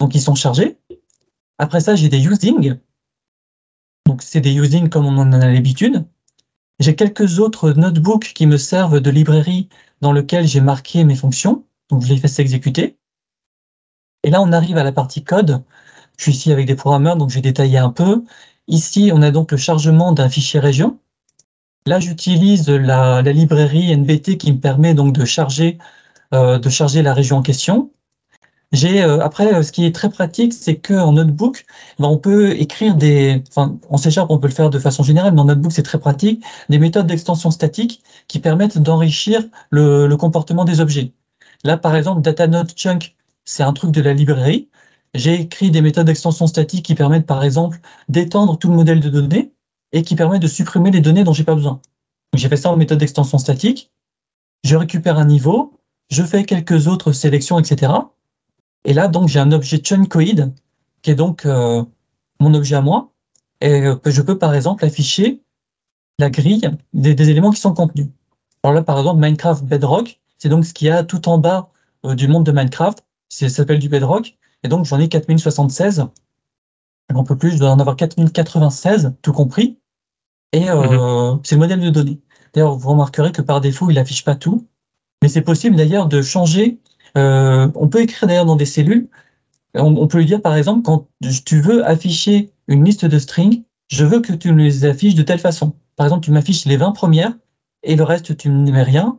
Speaker 3: donc ils sont chargés. Après ça, j'ai des using. donc c'est des usines comme on en a l'habitude. J'ai quelques autres notebooks qui me servent de librairie dans lequel j'ai marqué mes fonctions, donc je les fais s'exécuter. Et là, on arrive à la partie code. Je suis ici avec des programmeurs, donc j'ai détaillé un peu. Ici, on a donc le chargement d'un fichier région. Là, j'utilise la, librairie NBT qui me permet donc de charger, euh, de charger la région en question. J'ai euh, après, ce qui est très pratique, c'est qu'en notebook, ben, on peut écrire des, enfin, en C on peut le faire de façon générale, mais en notebook, c'est très pratique, des méthodes d'extension statique qui permettent d'enrichir le, le, comportement des objets. Là, par exemple, DataNodeChunk, c'est un truc de la librairie. J'ai écrit des méthodes d'extension statique qui permettent, par exemple, d'étendre tout le modèle de données et qui permettent de supprimer les données dont j'ai pas besoin. J'ai fait ça en méthode d'extension statique. Je récupère un niveau, je fais quelques autres sélections, etc. Et là, donc, j'ai un objet chunkoid qui est donc euh, mon objet à moi. Et euh, je peux, par exemple, afficher la grille des, des, éléments qui sont contenus. Alors là, par exemple, Minecraft Bedrock, c'est donc ce qu'il y a tout en bas euh, du monde de Minecraft. Ça s'appelle du Bedrock. Et donc, j'en ai 4076. Un peu plus, je dois en avoir 4096, tout compris. Et euh, mm-hmm. c'est le modèle de données. D'ailleurs, vous remarquerez que par défaut, il n'affiche pas tout. Mais c'est possible d'ailleurs de changer. Euh, on peut écrire d'ailleurs dans des cellules. On, peut lui dire par exemple, quand tu veux afficher une liste de strings, je veux que tu me les affiches de telle façon. Par exemple, tu m'affiches les 20 premières et le reste, tu ne mets rien.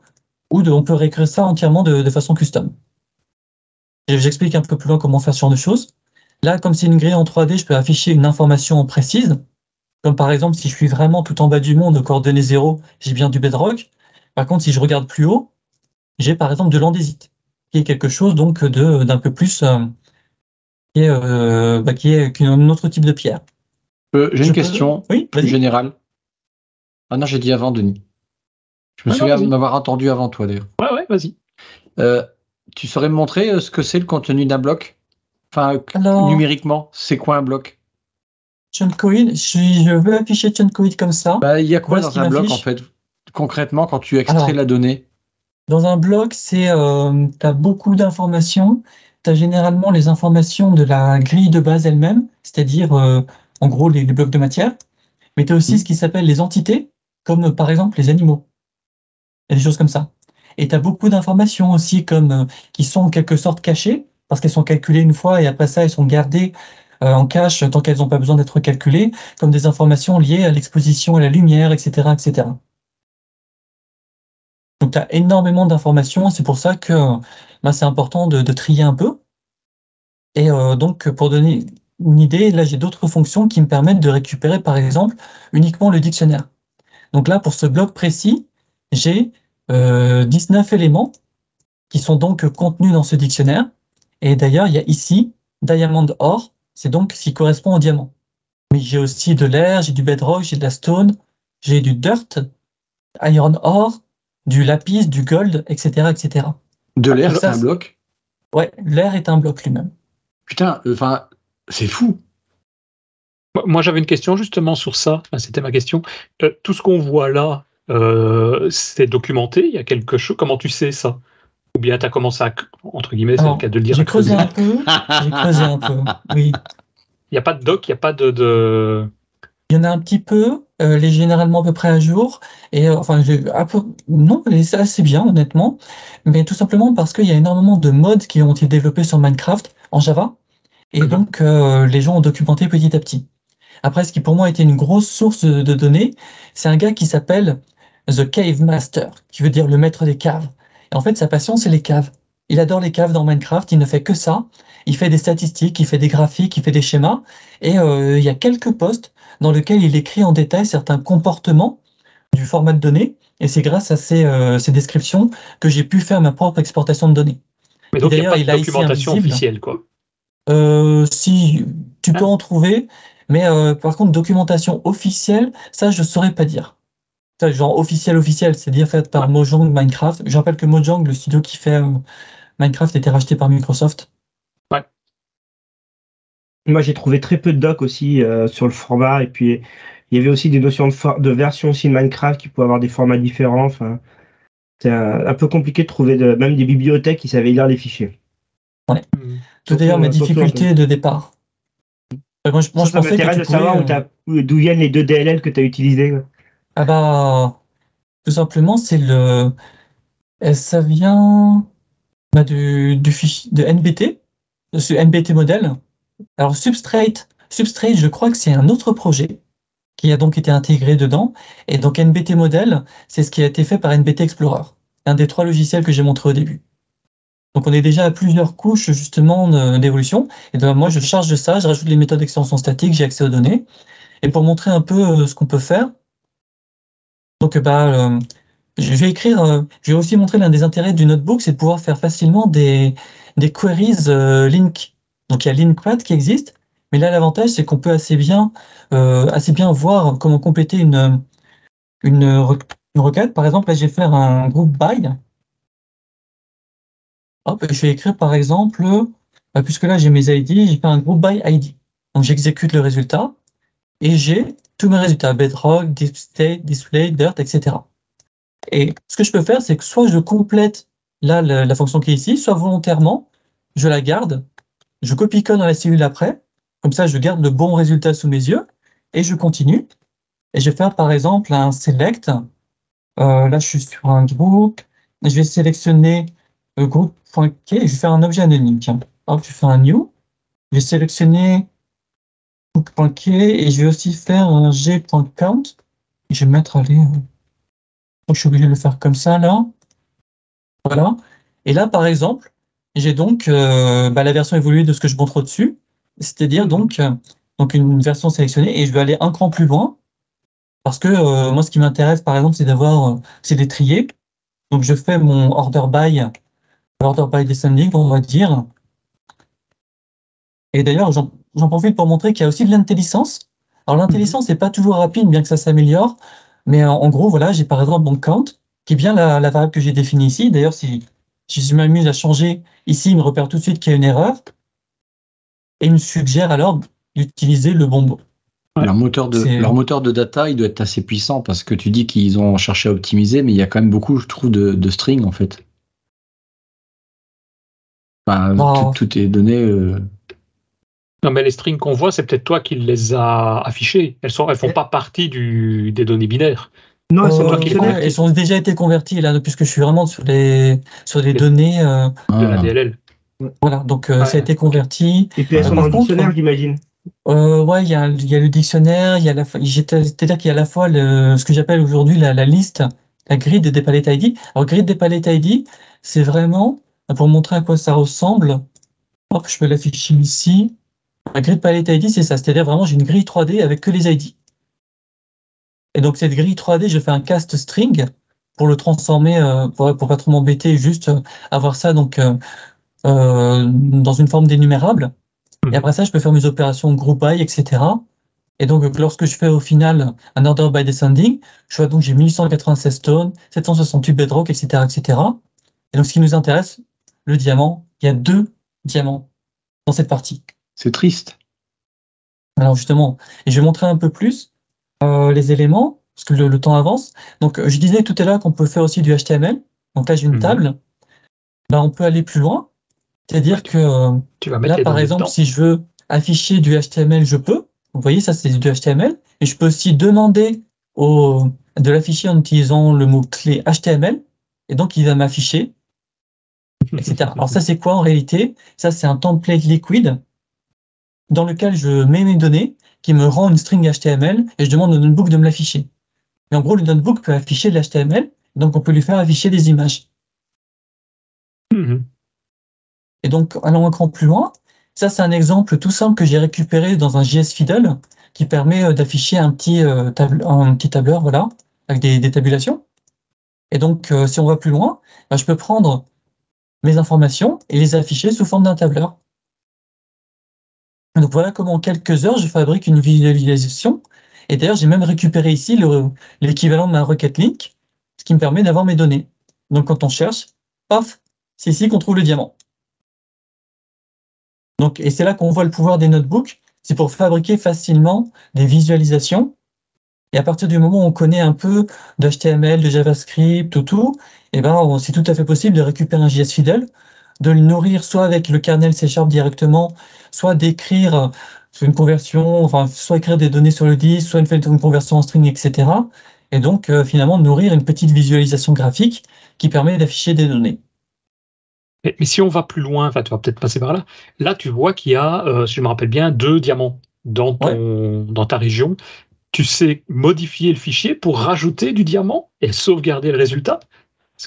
Speaker 3: Ou on peut réécrire ça entièrement de, de façon custom. J'explique un peu plus loin comment faire ce genre de choses. Là, comme c'est une grille en 3D, je peux afficher une information précise. Comme par exemple, si je suis vraiment tout en bas du monde, coordonnées 0, j'ai bien du bedrock. Par contre, si je regarde plus haut, j'ai par exemple de l'andésite, qui est quelque chose donc de d'un peu plus euh, qui est, euh, bah, qui est qu'un autre type de pierre.
Speaker 2: Euh, j'ai une peux... question
Speaker 3: oui,
Speaker 2: plus générale. Ah non, j'ai dit avant, Denis. Je me
Speaker 1: Ah,
Speaker 2: souviens m'avoir entendu avant toi d'ailleurs.
Speaker 1: Ouais, ouais, vas-y.
Speaker 2: Euh, tu saurais me montrer ce que c'est le contenu d'un bloc? Enfin,
Speaker 3: Alors-
Speaker 2: numériquement, c'est quoi un bloc?
Speaker 3: Chunkoid, je, veux afficher Chunkoid comme ça.
Speaker 2: bah, Il y a quoi
Speaker 3: Voilà
Speaker 2: dans un bloc en fait Concrètement, quand tu extrais
Speaker 3: Alors-
Speaker 2: la donnée?
Speaker 3: Dans un bloc, c'est euh, tu as beaucoup d'informations. Tu as généralement les informations de la grille de base elle-même, c'est-à-dire euh, en gros les, les blocs de matière. Mais tu as aussi
Speaker 2: Mhm.
Speaker 3: ce qui s'appelle les entités, comme euh, par exemple les animaux. Il y a des choses comme ça. Et tu as beaucoup d'informations aussi comme euh, qui sont en quelque sorte cachées, parce qu'elles sont calculées une fois et après ça, elles sont gardées euh, en cache tant qu'elles n'ont pas besoin d'être calculées, comme des informations liées à l'exposition à la lumière, etc. etc. Donc tu as énormément d'informations, c'est pour ça que bah, c'est important de, de trier un peu. Et euh, donc pour donner une idée, là j'ai d'autres fonctions qui me permettent de récupérer par exemple uniquement le dictionnaire. Donc là pour ce bloc précis, j'ai euh, 19 éléments qui sont donc contenus dans ce dictionnaire. Et d'ailleurs il y a ici Diamond Ore, c'est donc ce qui correspond au diamant. Mais j'ai aussi de l'air, j'ai du bedrock, j'ai de la stone, j'ai du dirt, iron ore, du lapis, du gold, etc., etc.
Speaker 2: De l'air,
Speaker 3: ça,
Speaker 2: c'est un bloc?
Speaker 3: Ouais, l'air est un bloc lui-même.
Speaker 2: Putain, euh, enfin, c'est fou.
Speaker 1: Moi- j'avais une question justement sur ça. Enfin, C'était ma question. Euh, tout ce qu'on voit là, euh, c'est documenté. Il y a quelque chose. Comment tu sais ça? Ou bien tu as commencé à, entre guillemets, c'est le cas de le dire,
Speaker 3: J'ai creusé un peu, j'ai creusé un peu. Oui,
Speaker 1: Il n'y a pas de doc, il n'y a pas de. de...
Speaker 3: il y en a un petit peu, euh, les généralement à peu près à jour. Et euh, enfin, peu, non, mais c'est assez bien honnêtement. Mais tout simplement parce qu'il y a énormément de mods qui ont été développés sur Minecraft en Java, et
Speaker 1: Mhm.
Speaker 3: donc euh, les gens ont documenté petit à petit. Après, ce qui pour moi a été une grosse source de, données, c'est un gars qui s'appelle The Cave Master, qui veut dire le maître des caves. Et en fait, sa passion, c'est les caves. Il adore les caves dans Minecraft, il ne fait que ça. Il fait des statistiques, il fait des graphiques, il fait des schémas. Et euh, il y a quelques posts dans lesquels il écrit en détail certains comportements du format de données. Et c'est grâce à ces, euh, ces descriptions que j'ai pu faire ma propre exportation de données.
Speaker 1: Mais donc, il n'y a
Speaker 3: d'ailleurs,
Speaker 1: pas de
Speaker 3: il a ici
Speaker 1: documentation officielle, quoi.
Speaker 3: Euh, si tu peux
Speaker 1: Ah.
Speaker 3: en trouver, mais euh, par contre, documentation officielle, ça, je saurais pas dire. Ça, genre officiel, officiel, c'est-à-dire faite par Mojang Minecraft. Je rappelle que Mojang, le studio qui fait euh, Minecraft, était racheté par Microsoft.
Speaker 4: Moi, j'ai trouvé très peu de docs aussi euh, sur le format. Et puis, il y avait aussi des notions de, for- de version aussi de Minecraft qui pouvaient avoir des formats différents. Enfin, c'est un, un peu compliqué de trouver de, même des bibliothèques qui savaient lire les fichiers.
Speaker 1: Hmm.
Speaker 3: Tout d'ailleurs mes
Speaker 4: euh,
Speaker 3: difficultés de départ. moi, je, moi, je
Speaker 4: ça
Speaker 3: pensais que
Speaker 4: m'intéresse
Speaker 3: tu
Speaker 4: de savoir d'où viennent les deux DLL que tu as utilisés.
Speaker 3: Ah bah, tout simplement, c'est le. euh, Ça vient bah, du, du fichier de NBT, de ce NBT modèle. Alors, Substrate, Substrate, je crois que c'est un autre projet qui a donc été intégré dedans. Et donc, NBT modèle, c'est ce qui a été fait par NBT Explorer, un des trois logiciels que j'ai montré au début. Donc, on est déjà à plusieurs couches, justement, d'évolution. Et donc, moi, je charge de ça, je rajoute les méthodes d'extension statique, j'ai accès aux données. Et pour montrer un peu euh, ce qu'on peut faire, donc, bah, euh, je vais écrire, euh, je vais aussi montrer l'un des intérêts du notebook, c'est de pouvoir faire facilement des, queries euh, link. Donc, il y a LinkPad qui existe, mais là, l'avantage, c'est qu'on peut assez bien, euh, assez bien voir comment compléter une, une, une requête. Par exemple, là, je vais faire un groupe by. Hop, je vais écrire, par exemple, euh, puisque là, j'ai mes ID, j'ai fait un groupe by ID. Donc, j'exécute le résultat et j'ai tous mes résultats, bedrock, state, display, dirt, etc. Et ce que je peux faire, c'est que soit je complète là la fonction qui est ici, soit volontairement, je la garde, je copie-colle dans la cellule après, comme ça je garde le bon résultat sous mes yeux, et je continue. Et je vais faire par exemple un select. Euh, là, je suis sur un groupe. Je vais sélectionner le groupe.k et je vais faire un objet anonyme. Hop, je fais un new. Je vais sélectionner groupe.k et je vais aussi faire un g.count. Je vais mettre, allez, euh, je suis obligé de le faire comme ça, là. Voilà. Et là, par exemple, j'ai donc euh, bah, la version évoluée de ce que je montre au-dessus, c'est-à-dire donc, euh, donc une version sélectionnée, et je vais aller un cran plus loin, parce que euh, moi, ce qui m'intéresse, par exemple, c'est d'avoir, euh, c'est des trier. Donc, je fais mon order by, order by descending, on va dire. Et d'ailleurs, j'en profite pour montrer qu'il y a aussi de l'intelligence. Alors, l'intelligence n'est pas toujours rapide, bien que ça s'améliore. Mais en, en gros, voilà, j'ai par exemple mon count, qui est bien la, la variable que j'ai définie ici. D'ailleurs, si, si je m'amuse à changer ici, il me repère tout de suite qu'il y a une erreur. Et il me suggère alors d'utiliser le bon mot.
Speaker 1: Ouais.
Speaker 2: Leur, moteur de,
Speaker 3: C'est-
Speaker 2: leur moteur de data, il doit être assez puissant parce que tu dis qu'ils ont cherché à optimiser, mais il y a quand même beaucoup, je trouve, de, de strings en fait. Enfin,
Speaker 3: Oh.
Speaker 2: tout, tout est donné. euh,
Speaker 1: Non, mais les strings qu'on voit, c'est peut-être toi qui les as affichés. Elles elles font pas partie du, des données binaires.
Speaker 4: Non, c'est
Speaker 3: Euh,
Speaker 1: convertis.
Speaker 3: elles ont déjà été converties là, puisque je suis vraiment sur les, sur les
Speaker 1: Les-
Speaker 3: données. euh,
Speaker 1: de la
Speaker 2: ah.
Speaker 1: DLL.
Speaker 3: voilà, donc euh, ça a été converti.
Speaker 4: Et puis elles
Speaker 3: Euh,
Speaker 4: sont dans le dictionnaire, j'imagine.
Speaker 3: Euh, ouais, il y a, il y a le dictionnaire, il y a la, c'est-à-dire qu'il y a à la fois le, ce que j'appelle aujourd'hui la, la liste, la grille des palette ID. Alors, grille des palette ID, c'est vraiment, pour montrer à quoi ça ressemble, hop, je peux l'afficher ici. La grille de palette ID, c'est ça, c'est-à-dire vraiment, j'ai une grille 3D avec que les ID. Et donc, cette grille 3D, je fais un cast string pour le transformer, euh, pour, pour pas trop m'embêter, juste euh, avoir ça, donc, euh, euh, dans une forme d'énumérable. Et après ça, je peux faire mes opérations group by, etc. Et donc, lorsque je fais au final un order by descending, je vois donc j'ai 1896 tonnes, 768 bedrock, etc., etc. Et donc, ce qui nous intéresse, le diamant, il y a deux diamants dans cette partie.
Speaker 2: C'est triste.
Speaker 3: Alors justement, et je vais montrer un peu plus euh, les éléments, parce que le, le temps avance. Donc, euh, je disais tout à l'heure qu'on peut faire aussi du HTML. Donc là, j'ai une
Speaker 1: Mhm.
Speaker 3: table. Ben, on peut aller plus loin. C'est-à-dire que euh,
Speaker 1: Tu vas mettre
Speaker 3: Là, par exemple, si je veux afficher du HTML, je peux. Vous voyez, ça, c'est du HTML. Et je peux aussi demander au, de l'afficher en utilisant le mot-clé HTML. Et donc, il va m'afficher, etc. Alors, ça, c'est quoi en réalité? Ça, c'est un template liquide dans lequel je mets mes données qui me rend une string HTML et je demande au notebook de me l'afficher. Et en gros, le notebook peut afficher de l'HTML. Donc, on peut lui faire afficher des images.
Speaker 1: Mhm.
Speaker 3: Et donc, allons un cran plus loin. Ça, c'est un exemple tout simple que j'ai récupéré dans un JS Fiddle qui permet euh, d'afficher un petit, euh, un petit tableur, voilà, avec des, des tabulations. Et donc, euh, si on va plus loin, bah, je peux prendre mes informations et les afficher sous forme d'un tableur. Donc voilà comment en quelques heures, je fabrique une visualisation. Et d'ailleurs, j'ai même récupéré ici le- l'équivalent de ma requête link, ce qui me permet d'avoir mes données. Donc quand on cherche, paf, c'est ici qu'on trouve le diamant. Donc, et c'est là qu'on voit le pouvoir des notebooks. C'est pour fabriquer facilement des visualisations. Et à partir du moment où on connaît un peu d'HTML, de JavaScript, tout, tout, eh ben, c'est tout à fait possible de récupérer un JS Fidel, de le nourrir soit avec le kernel C Sharp directement, soit d'écrire soit une conversion, enfin, soit écrire des données sur le disque, soit faire une conversion en string, etc. Et donc, euh, finalement, nourrir une petite visualisation graphique qui permet d'afficher des données.
Speaker 1: Mais, mais si on va plus loin, enfin, tu vas peut-être passer par là. Là, tu vois qu'il y a, euh, si je me rappelle bien, deux diamants dans, ton, dans ta région. Tu sais modifier le fichier pour rajouter du diamant et sauvegarder le résultat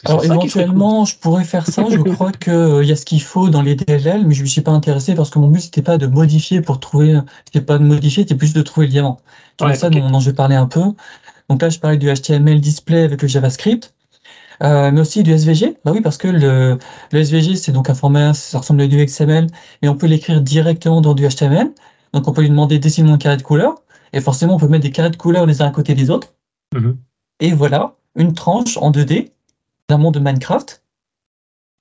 Speaker 3: Alors éventuellement, je pourrais faire ça. Je crois qu'il y a ce qu'il faut dans les DLL, mais je ne me suis pas intéressé parce que mon but, c'était pas de modifier pour trouver, c'était pas de modifier, c'était plus de trouver le diamant. C'est
Speaker 1: Ouais,
Speaker 3: ça dont, dont je vais parler un peu. Donc là, je parlais du HTML display avec le JavaScript, euh, mais aussi du SVG. Bah oui, parce que le, le SVG, c'est donc un format, ça ressemble à du XML, mais on peut l'écrire directement dans du HTML. Donc on peut lui demander dessine-moi un carré de couleur, et forcément, on peut mettre des carrés de couleurs les uns à côté des autres.
Speaker 1: Mhm.
Speaker 3: Et voilà, une tranche en 2D d'un monde de Minecraft.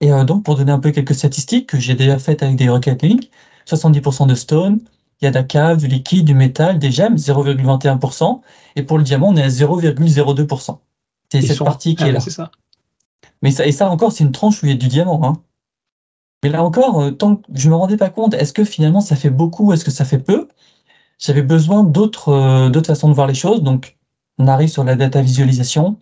Speaker 3: Et euh, donc, pour donner un peu quelques statistiques que j'ai déjà faites avec des Rocket Link, 70% de stone, il y a de la cave, du liquide, du métal, des gemmes, 0,21%. Et pour le diamant, on est à 0,02%. C'est cette
Speaker 1: sont-
Speaker 3: partie qui
Speaker 1: Ah,
Speaker 3: est là.
Speaker 1: C'est ça.
Speaker 3: Mais ça, et ça encore, c'est une tranche où il y a du diamant. Hein. Mais là encore, euh, tant que je me rendais pas compte, est-ce que finalement ça fait beaucoup, est-ce que ça fait peu? J'avais besoin d'autres euh, d'autres façons de voir les choses. Donc, on arrive sur la data visualisation.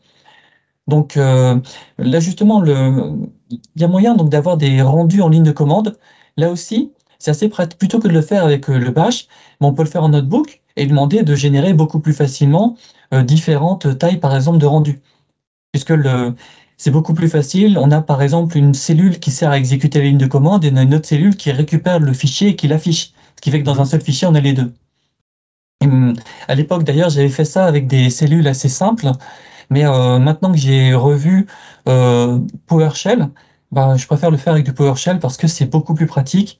Speaker 3: Donc euh, là justement, il y a moyen donc d'avoir des rendus en ligne de commande. Là aussi, c'est assez pratique. Plutôt que de le faire avec euh, le bash, mais on peut le faire en notebook et demander de générer beaucoup plus facilement euh, différentes tailles, par exemple, de rendus. Puisque c'est beaucoup plus facile. On a par exemple une cellule qui sert à exécuter la ligne de commande et on a une autre cellule qui récupère le fichier et qui l'affiche. Ce qui fait que dans un seul fichier, on a les deux. Hum, à l'époque, d'ailleurs, j'avais fait ça avec des cellules assez simples. Mais euh, maintenant que j'ai revu euh, PowerShell, bah, je préfère le faire avec du PowerShell parce que c'est beaucoup plus pratique.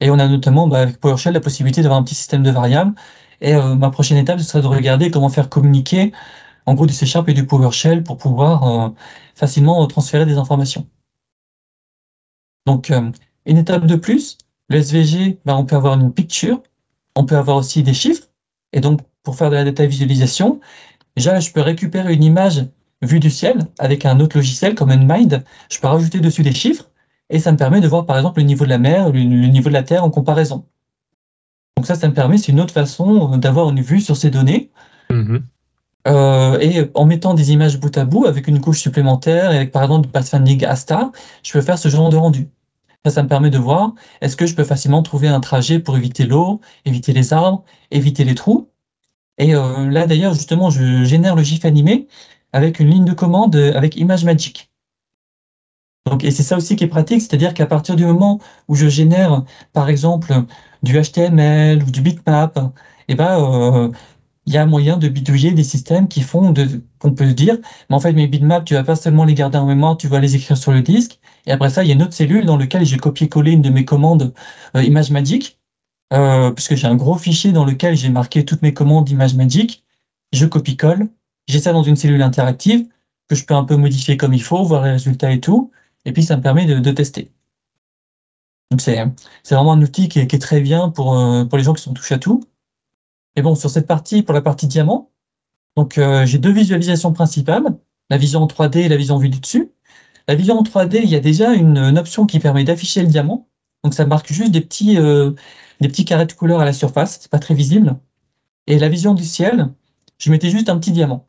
Speaker 3: Et on a notamment bah, avec PowerShell la possibilité d'avoir un petit système de variables. Et euh, ma prochaine étape, ce serait de regarder comment faire communiquer en gros du C Sharp et du PowerShell pour pouvoir facilement transférer des informations. Donc, une étape de plus, le SVG, bah, on peut avoir une picture, on peut avoir aussi des chiffres. Et donc, pour faire de la data visualisation, déjà, je peux récupérer une image vue du ciel avec un autre logiciel comme Unmind. Je peux rajouter dessus des chiffres et ça me permet de voir, par exemple, le niveau de la mer, le, le niveau de la terre en comparaison. Donc ça, ça me permet, c'est une autre façon d'avoir une vue sur ces données.
Speaker 1: Mhm.
Speaker 3: Euh, et en mettant des images bout à bout avec une couche supplémentaire et avec par exemple du pathfinding Asta, je peux faire ce genre de rendu. Ça, ça me permet de voir est-ce que je peux facilement trouver un trajet pour éviter l'eau, éviter les arbres, éviter les trous? Et euh, là d'ailleurs justement, je génère le GIF animé avec une ligne de commande euh, avec ImageMagick. Donc, et c'est ça aussi qui est pratique, c'est-à-dire qu'à partir du moment où je génère, par exemple, du HTML ou du bitmap, eh ben, euh, il y a moyen de bidouiller des systèmes qui font de, qu'on peut dire, mais en fait, mes bitmaps, tu vas pas seulement les garder en mémoire, tu vas les écrire sur le disque. Et après ça, il y a une autre cellule dans laquelle j'ai copié-collé une de mes commandes euh, ImageMagick, euh, puisque j'ai un gros fichier dans lequel j'ai marqué toutes mes commandes ImageMagick. Je copie-colle, j'ai ça dans une cellule interactive que je peux un peu modifier comme il faut, voir les résultats et tout. Et puis, ça me permet de, tester. Donc, c'est, c'est vraiment un outil qui est, très bien pour, euh, pour les gens qui sont touche à tout. Et bon, sur cette partie, pour la partie diamant, donc euh, j'ai deux visualisations principales, la vision en 3D et la vision vue du dessus. La vision en 3D, il y a déjà une, une option qui permet d'afficher le diamant. Donc ça marque juste des petits, euh, des petits carrés de couleur à la surface, c'est pas très visible. Et la vision du ciel, je mettais juste un petit diamant.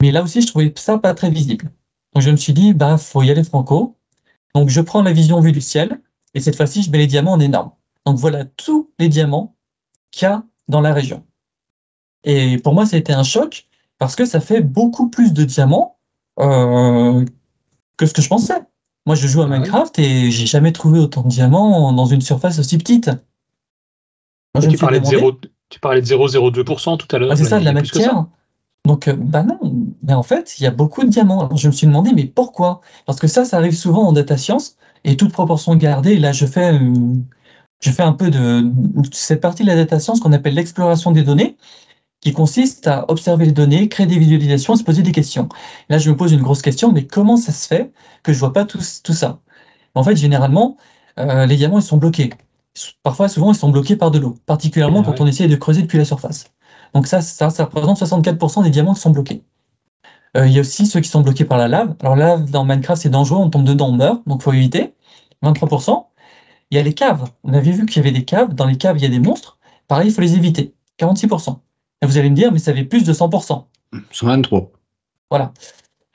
Speaker 3: Mais là aussi, je trouvais ça pas très visible. Donc je me suis dit, bah, faut y aller franco. Donc je prends la vision vue du ciel, et cette fois-ci, je mets les diamants en énorme. Donc voilà tous les diamants qu'il y a dans la région. Et pour moi, ça a été un choc parce que ça fait beaucoup plus de diamants euh, que ce que je pensais. Moi, je joue à
Speaker 1: Ah.
Speaker 3: Minecraft et j'ai jamais trouvé autant de diamants dans une surface aussi petite. Moi, je
Speaker 1: tu, parlais de
Speaker 3: demandé-
Speaker 1: 0, tu parlais de 0,02% tout à l'heure.
Speaker 3: ah, c'est ça, de la matière. Donc, euh, bah non, mais en fait, il y a beaucoup de diamants. Alors, je me suis demandé, mais pourquoi? Parce que ça, ça arrive souvent en data science, et toute proportion gardée, là, je fais, euh, je fais un peu de cette partie de la data science qu'on appelle l'exploration des données, qui consiste à observer les données, créer des visualisations, se poser des questions. Là, je me pose une grosse question, mais comment ça se fait que je vois pas tout, tout ça? En fait, généralement, euh, les diamants, ils sont bloqués. Parfois, souvent, ils sont bloqués par de l'eau, particulièrement
Speaker 1: Ah
Speaker 3: quand
Speaker 1: ouais.
Speaker 3: on essaie de creuser depuis la surface. Donc ça, ça, ça représente 64% des diamants qui sont bloqués. Euh, il y a aussi ceux qui sont bloqués par la lave. Alors là, dans Minecraft, c'est dangereux, on tombe dedans, on meurt, donc faut éviter. 23%. Il y a les caves. On avait vu qu'il y avait des caves. Dans les caves, il y a des monstres. pareil, il faut les éviter. 46%. Et vous allez me dire, mais ça fait plus de 100%.
Speaker 2: 123.
Speaker 3: Voilà.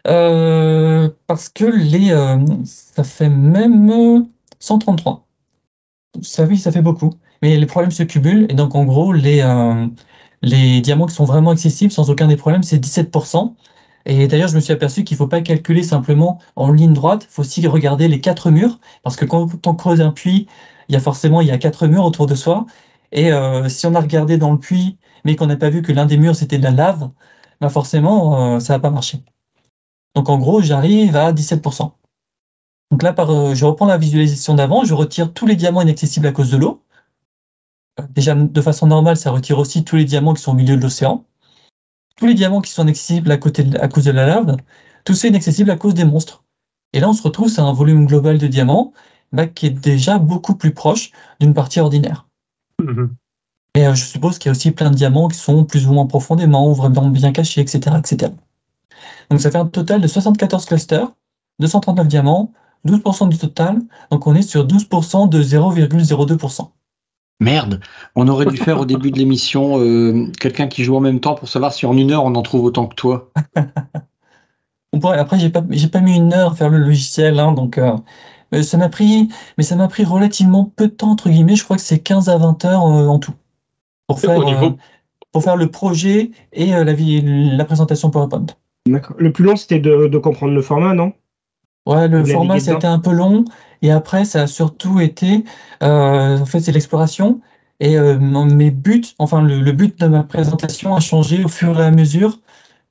Speaker 3: Euh, parce que les, euh, ça fait même 133. Ça, oui, ça fait beaucoup. Mais les problèmes se cumulent. Et donc, en gros, les, euh, les diamants qui sont vraiment accessibles sans aucun des problèmes, c'est 17%. Et d'ailleurs, je me suis aperçu qu'il ne faut pas calculer simplement en ligne droite. Il faut aussi regarder les quatre murs. Parce que quand on creuse un puits, il y a forcément il y a quatre murs autour de soi. Et si on a regardé dans le puits, mais qu'on n'a pas vu que l'un des murs c'était de la lave, bah forcément, ça va pas marcher. Donc en gros, j'arrive à 17%. Donc là, par, euh, je reprends la visualisation d'avant, je retire tous les diamants inaccessibles à cause de l'eau. Euh, déjà, de façon normale, ça retire aussi tous les diamants qui sont au milieu de l'océan. Tous les diamants qui sont inaccessibles à, côté à cause de la lave, tous ceux inaccessibles à cause des monstres. Et là, on se retrouve c'est un volume global de diamants bah, qui est déjà beaucoup plus proche d'une partie ordinaire. Mm-hmm. Et euh, je suppose qu'il y a aussi plein de diamants qui sont plus ou moins profondément ou vraiment bien cachés, etc., etc. Donc ça fait un total de 74 clusters, 239 diamants, 12% du total. Donc on est sur 12% de 0,02%.
Speaker 2: Merde, on aurait dû faire au début de l'émission euh, quelqu'un qui joue en même temps pour savoir si en une heure on en trouve autant que toi.
Speaker 3: on pourrait, après, j'ai pas, pas mis une heure à faire le logiciel, hein, donc euh, ça m'a pris, mais ça m'a pris relativement peu de temps entre guillemets. Je crois que c'est 15 à 20 heures euh, en tout pour faire, pour faire le projet et la, la présentation PowerPoint.
Speaker 4: Le plus long, c'était de, comprendre le format, non?
Speaker 3: Ouais, le format, c'était un peu long. Et après, ça a surtout été, euh, en fait, c'est l'exploration. Et euh, mes buts, enfin, le, but de ma présentation a changé au fur et à mesure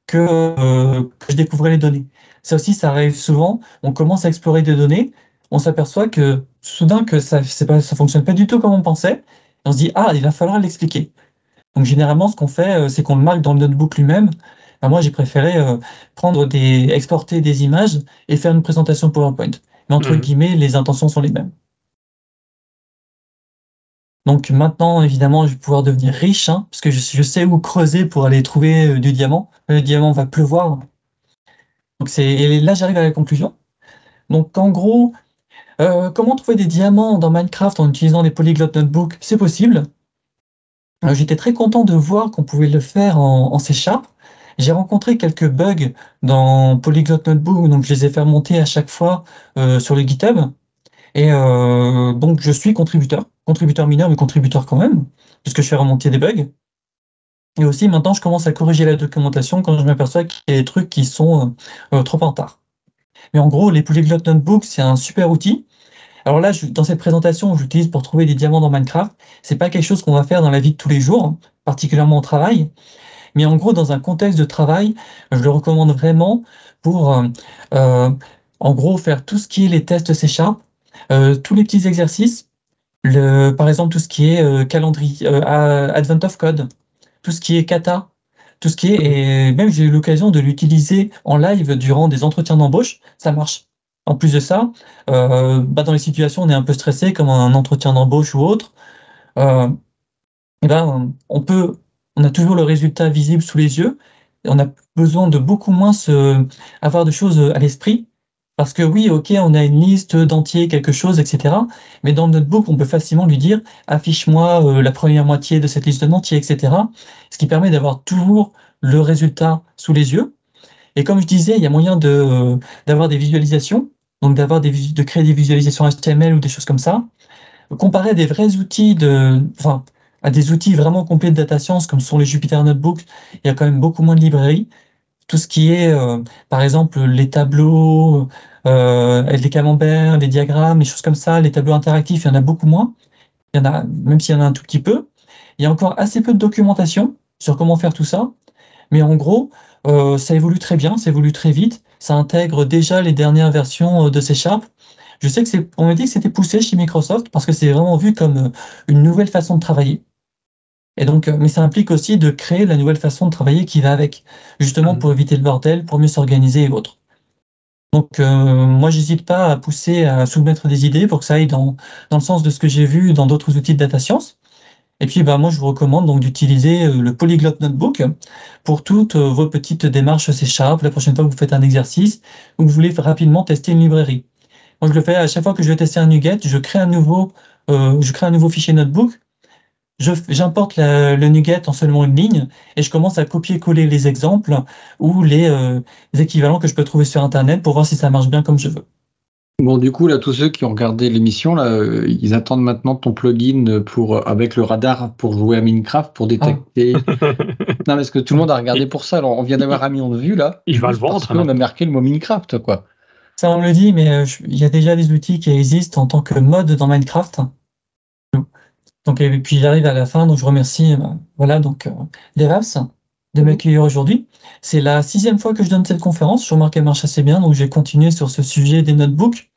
Speaker 3: que, euh, que je découvrais les données. Ça aussi, ça arrive souvent. On commence à explorer des données. On s'aperçoit que soudain que ça ne fonctionne pas du tout comme on pensait. on se dit, ah, il va falloir l'expliquer. Donc, généralement, ce qu'on fait, c'est qu'on le marque dans le notebook lui-même bah, moi, j'ai préféré euh, prendre des, exporter des images et faire une présentation PowerPoint. Mais entre mhm. guillemets, les intentions sont les mêmes. Donc maintenant, évidemment, je vais pouvoir devenir riche, hein, parce que je, sais où creuser pour aller trouver euh, du diamant. Le diamant va pleuvoir. Donc c'est là, j'arrive à la conclusion. Donc en gros, euh, comment trouver des diamants dans Minecraft en utilisant les Polyglot Notebook C'est possible. J'étais très content de voir qu'on pouvait le faire en, en C Sharp. J'ai rencontré quelques bugs dans Polyglot Notebook, donc je les ai fait remonter à chaque fois euh, sur le GitHub. Et euh, donc je suis contributeur, contributeur mineur, mais contributeur quand même, puisque je fais remonter des bugs. Et aussi maintenant, je commence à corriger la documentation quand je m'aperçois qu'il y a des trucs qui sont euh, trop en retard. Mais en gros, les Polyglot Notebook, c'est un super outil. Alors là, dans cette présentation, j'utilise pour trouver des diamants dans Minecraft. C'est pas quelque chose qu'on va faire dans la vie de tous les jours, particulièrement au travail. Mais en gros, dans un contexte de travail, je le recommande vraiment pour, euh, euh, en gros, faire tout ce qui est les tests C Sharp, euh, tous les petits exercices, le, par exemple, tout ce qui est calendrier, Advent of Code, tout ce qui est kata, tout ce qui est, et même j'ai eu l'occasion de l'utiliser en live durant des entretiens d'embauche, ça marche. En plus de ça, bah dans les situations où on est un peu stressé, comme un entretien d'embauche ou autre, eh ben, on peut on a toujours le résultat visible sous les yeux. On a besoin de beaucoup moins avoir de choses à l'esprit. Parce que oui, ok, on a une liste d'entiers, quelque chose, etc. Mais dans le notebook, on peut facilement lui dire affiche-moi euh, la première moitié de cette liste d'entiers, etc. Ce qui permet d'avoir toujours le résultat sous les yeux. Et comme je disais, il y a moyen euh, d'avoir des visualisations, donc d'avoir de créer des visualisations HTML ou des choses comme ça. Comparé à des vrais outils de, à des outils vraiment complets de data science comme sont les Jupyter Notebooks, il y a quand même beaucoup moins de librairies. Tout ce qui est, euh, par exemple, les tableaux, euh, les camemberts, les diagrammes, les choses comme ça, les tableaux interactifs, il y en a beaucoup moins. Il y en a, même s'il y en a un tout petit peu. Il y a encore assez peu de documentation sur comment faire tout ça. Mais en gros, euh, ça évolue très bien, ça évolue très vite. Ça intègre déjà les dernières versions de C Sharp. Je sais que c'est, on m'a dit que c'était poussé chez Microsoft parce que c'est vraiment vu comme une nouvelle façon de travailler. Et donc, euh, mais ça implique aussi de créer la nouvelle façon de travailler qui va avec, justement mmh. pour éviter le bordel, pour mieux s'organiser et autres. Donc, euh, moi, j'hésite pas à pousser, à soumettre des idées pour que ça aille dans, dans le sens de ce que j'ai vu dans d'autres outils de data science. Et puis, bah, moi, je vous recommande donc d'utiliser euh, le Polyglot Notebook pour toutes vos petites démarches C Sharp, la prochaine fois que vous faites un exercice ou que vous voulez rapidement tester une librairie. Moi, je le fais à chaque fois que je vais tester un NuGet, je crée un nouveau, euh, je crée un nouveau fichier notebook j'importe la- le NuGet en seulement une ligne et je commence à copier-coller les exemples ou les, euh, les équivalents que je peux trouver sur Internet pour voir si ça marche bien comme je veux.
Speaker 2: Bon, du coup, là, tous ceux qui ont regardé l'émission, là, euh, ils attendent maintenant ton plugin pour, euh, avec le radar pour jouer à Minecraft, pour détecter. non, parce que tout le monde a regardé pour ça. Alors, on vient d'avoir un million de vues, là.
Speaker 1: Il va le
Speaker 2: Juste parce
Speaker 1: vendre,
Speaker 2: qu'on a marqué le mot Minecraft, quoi.
Speaker 3: Ça, on me le dit, mais euh, il y a déjà des outils qui existent en tant que mode dans Minecraft. Donc, et puis j'arrive à la fin, donc je remercie, euh, voilà, donc euh, DevApps de m'accueillir aujourd'hui. C'est la sixième fois que je donne cette conférence. Je remarque qu'elle marche assez bien, donc je vais continuer sur ce sujet des notebooks.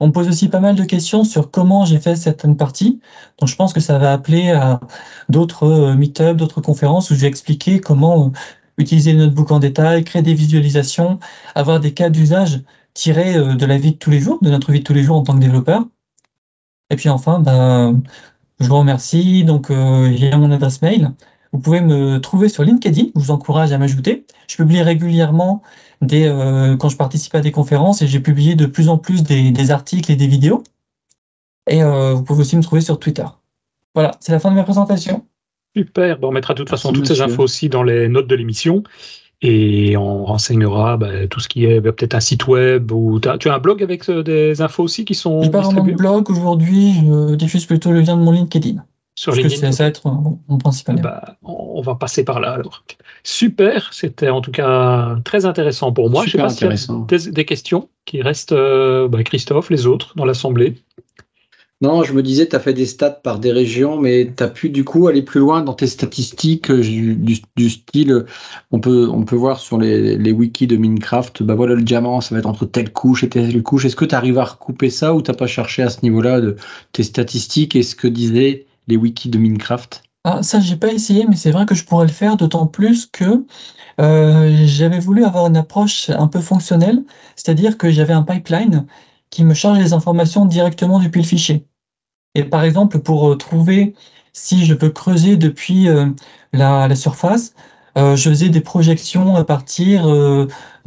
Speaker 3: On me pose aussi pas mal de questions sur comment j'ai fait certaines parties. Donc, je pense que ça va appeler à d'autres euh, meet-up, d'autres conférences où je vais expliquer comment utiliser le notebook en détail, créer des visualisations, avoir des cas d'usage tirés de la vie de tous les jours, de notre vie de tous les jours en tant que développeur. Et puis enfin, ben, je vous remercie. Donc, euh, j'ai mon adresse mail. Vous pouvez me trouver sur LinkedIn. Je vous encourage à m'ajouter. Je publie régulièrement des, euh, quand je participe à des conférences et j'ai publié de plus en plus des, des articles et des vidéos. Et euh, vous pouvez aussi me trouver sur Twitter. Voilà, c'est la fin de ma présentation.
Speaker 1: Super. Bon, on mettra de toute façon toutes ces infos aussi dans les notes de l'émission. Et on renseignera bah, tout ce qui est bah, peut-être un site web ou t'as- tu as un blog avec euh, des infos aussi qui sont
Speaker 3: J'ai pas vraiment de blog aujourd'hui. Je diffuse plutôt le lien de mon LinkedIn.
Speaker 1: sur
Speaker 3: Parce que
Speaker 1: LinkedIn?
Speaker 3: c'est- ça va être mon, mon principal lien.
Speaker 1: Bah, on va passer par là alors. Super, c'était en tout cas très intéressant pour moi.
Speaker 2: Super
Speaker 1: Je sais pas s'il y a
Speaker 2: intéressant.
Speaker 1: des, des questions qui restent, euh, bah, Christophe, les autres dans l'assemblée.
Speaker 2: Non, je me disais, tu as fait des stats par des régions, mais tu as pu du coup aller plus loin dans tes statistiques euh, du, style, euh, on peut, on peut voir sur les, les wikis de Minecraft, bah voilà le diamant, ça va être entre telle couche et telle couche. Est-ce que tu arrives à recouper ça ou t'as pas cherché à ce niveau-là de tes statistiques et ce que disaient les wikis de Minecraft?
Speaker 3: Ah, ça, j'ai pas essayé, mais c'est vrai que je pourrais le faire, d'autant plus que euh, j'avais voulu avoir une approche un peu fonctionnelle, c'est-à-dire que j'avais un pipeline qui me charge les informations directement depuis le fichier. Et par exemple, pour euh, trouver si je peux creuser depuis euh, la, la surface, euh, je faisais des projections à partir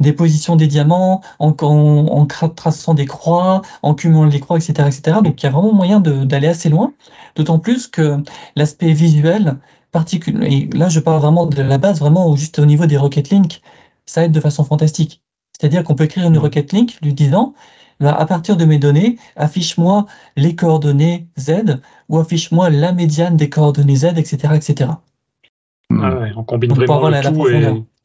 Speaker 3: des positions des diamants, en, en, en cra- traçant des croix, en cumulant les croix, etc., etc. Donc il y a vraiment moyen d'aller assez loin, d'autant plus que l'aspect visuel particulier, et là je parle vraiment de la base, vraiment juste au niveau des requêtes link, ça aide de façon fantastique. C'est-à-dire qu'on peut écrire une requête link lui disant, bah, à partir de mes données, affiche-moi les coordonnées Z ou affiche-moi la médiane des coordonnées Z, etc., etc.
Speaker 2: Hmm.
Speaker 1: Ah ouais, on combine
Speaker 3: Donc,
Speaker 1: vraiment le
Speaker 3: la
Speaker 1: tout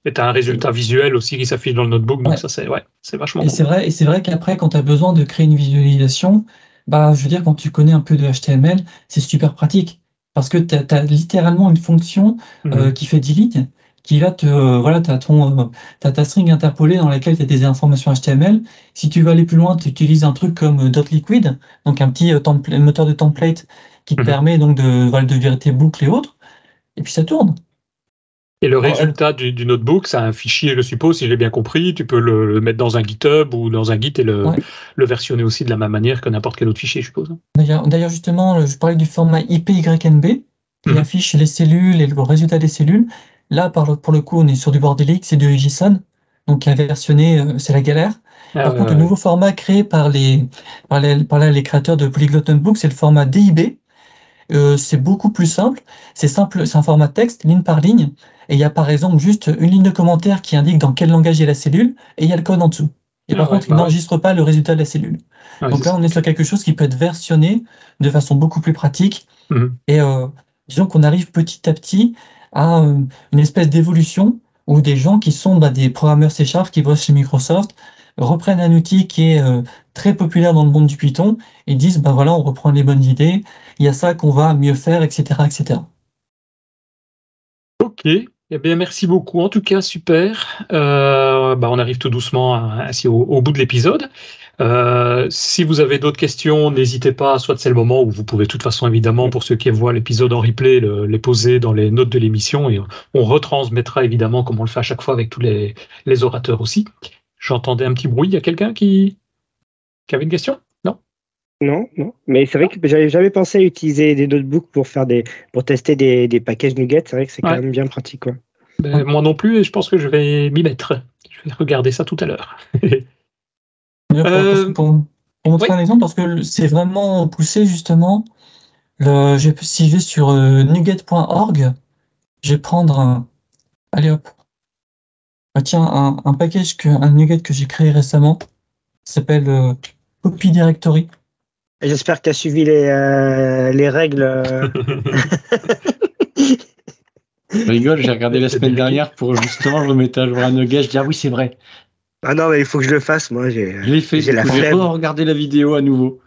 Speaker 1: et tu as un résultat visuel aussi qui s'affiche dans le notebook. Donc
Speaker 3: Ouais.
Speaker 1: ça, c'est ouais, c'est vachement
Speaker 3: Et
Speaker 1: cool.
Speaker 3: c'est vrai, et c'est vrai qu'après, quand tu as besoin de créer une visualisation, bah, je veux dire, quand tu connais un peu de HTML, c'est super pratique. Parce que tu as, littéralement une fonction euh,
Speaker 1: Mhm.
Speaker 3: qui fait 10 lignes, qui va te, euh, voilà, tu as, ta string interpolée dans laquelle tu as des informations HTML. Si tu veux aller plus loin, tu utilises un truc comme euh, .liquid, donc un petit euh, moteur de template qui te
Speaker 1: Mhm.
Speaker 3: permet donc de, voilà, de virer tes boucles et autres. Et puis ça tourne.
Speaker 1: Et le résultat du, du notebook, c'est un fichier, je suppose, si j'ai bien compris. Tu peux le, le mettre dans un GitHub ou dans un Git et le,
Speaker 3: Ouais.
Speaker 1: le versionner aussi de la même manière que n'importe quel autre fichier, je suppose.
Speaker 3: D'ailleurs, justement, je parlais du format IPYNB qui
Speaker 1: Mhm.
Speaker 3: affiche les cellules et le résultat des cellules. Là, par pour le coup, on est sur du bordélique, c'est du JSON. Donc, à versionner, euh, c'est la galère.
Speaker 1: Ah,
Speaker 3: Par
Speaker 1: ouais,
Speaker 3: contre,
Speaker 1: ouais.
Speaker 3: le nouveau format créé par les, par les, par là, les créateurs de Polyglot Notebook, c'est le format DIB. Euh, c'est beaucoup plus simple. C'est simple, c'est un format texte, ligne par ligne. Et il y a par exemple juste une ligne de commentaire qui indique dans quel langage est la cellule, et il y a le code en dessous. Et
Speaker 1: Ah
Speaker 3: par
Speaker 1: ouais,
Speaker 3: contre, il
Speaker 1: bah
Speaker 3: n'enregistre pas le résultat de la cellule.
Speaker 1: Ouais,
Speaker 3: Donc là, on est sur quelque chose qui peut être versionné de façon beaucoup plus pratique.
Speaker 1: Mhm.
Speaker 3: Et euh, disons qu'on arrive petit à petit à euh, une espèce d'évolution où des gens qui sont bah, des programmeurs C Sharp qui bossent chez Microsoft reprennent un outil qui est euh, très populaire dans le monde du Python et disent bah voilà on reprend les bonnes idées, il y a ça qu'on va mieux faire, etc., etc.
Speaker 1: Ok. Eh bien, merci beaucoup. En tout cas, super. Euh, bah, on arrive tout doucement au bout de l'épisode. Euh, si vous avez d'autres questions, n'hésitez pas. Soit c'est le moment où vous pouvez, de toute façon, évidemment, pour ceux qui voient l'épisode en replay, le- les poser dans les notes de l'émission et on retransmettra évidemment, comme on le fait à chaque fois avec tous les, les orateurs aussi. J'entendais un petit bruit. Il y a quelqu'un qui, qui avait une question? Non?
Speaker 4: Non, non. Mais c'est vrai que j'avais jamais pensé à utiliser des notebooks pour faire des, pour tester des, des packages NuGet. C'est vrai que c'est quand même bien pratique, quoi.
Speaker 1: Ben, Moi non plus, et je pense que je vais m'y mettre. Je vais regarder ça tout à l'heure.
Speaker 3: Pour-
Speaker 1: Euh,
Speaker 3: pour, pour montrer
Speaker 1: oui.
Speaker 3: un exemple, parce que c'est vraiment poussé justement le, je, si je vais sur euh, nuget.org, je vais prendre un. Allez hop. Ah, tiens, un, un package, que, un Nuget que j'ai créé récemment. s'appelle euh, Copy Directory.
Speaker 4: J'espère que tu as suivi les, euh, les règles.
Speaker 2: Je rigole, j'ai regardé la semaine dernière pour justement je remettais à jour un nugget. Je dis ah oui c'est vrai.
Speaker 4: Ah non, mais il faut que je le fasse, moi. J'ai...
Speaker 2: Je l'ai fait.
Speaker 4: J'ai la flemme.
Speaker 2: regardé la vidéo à nouveau.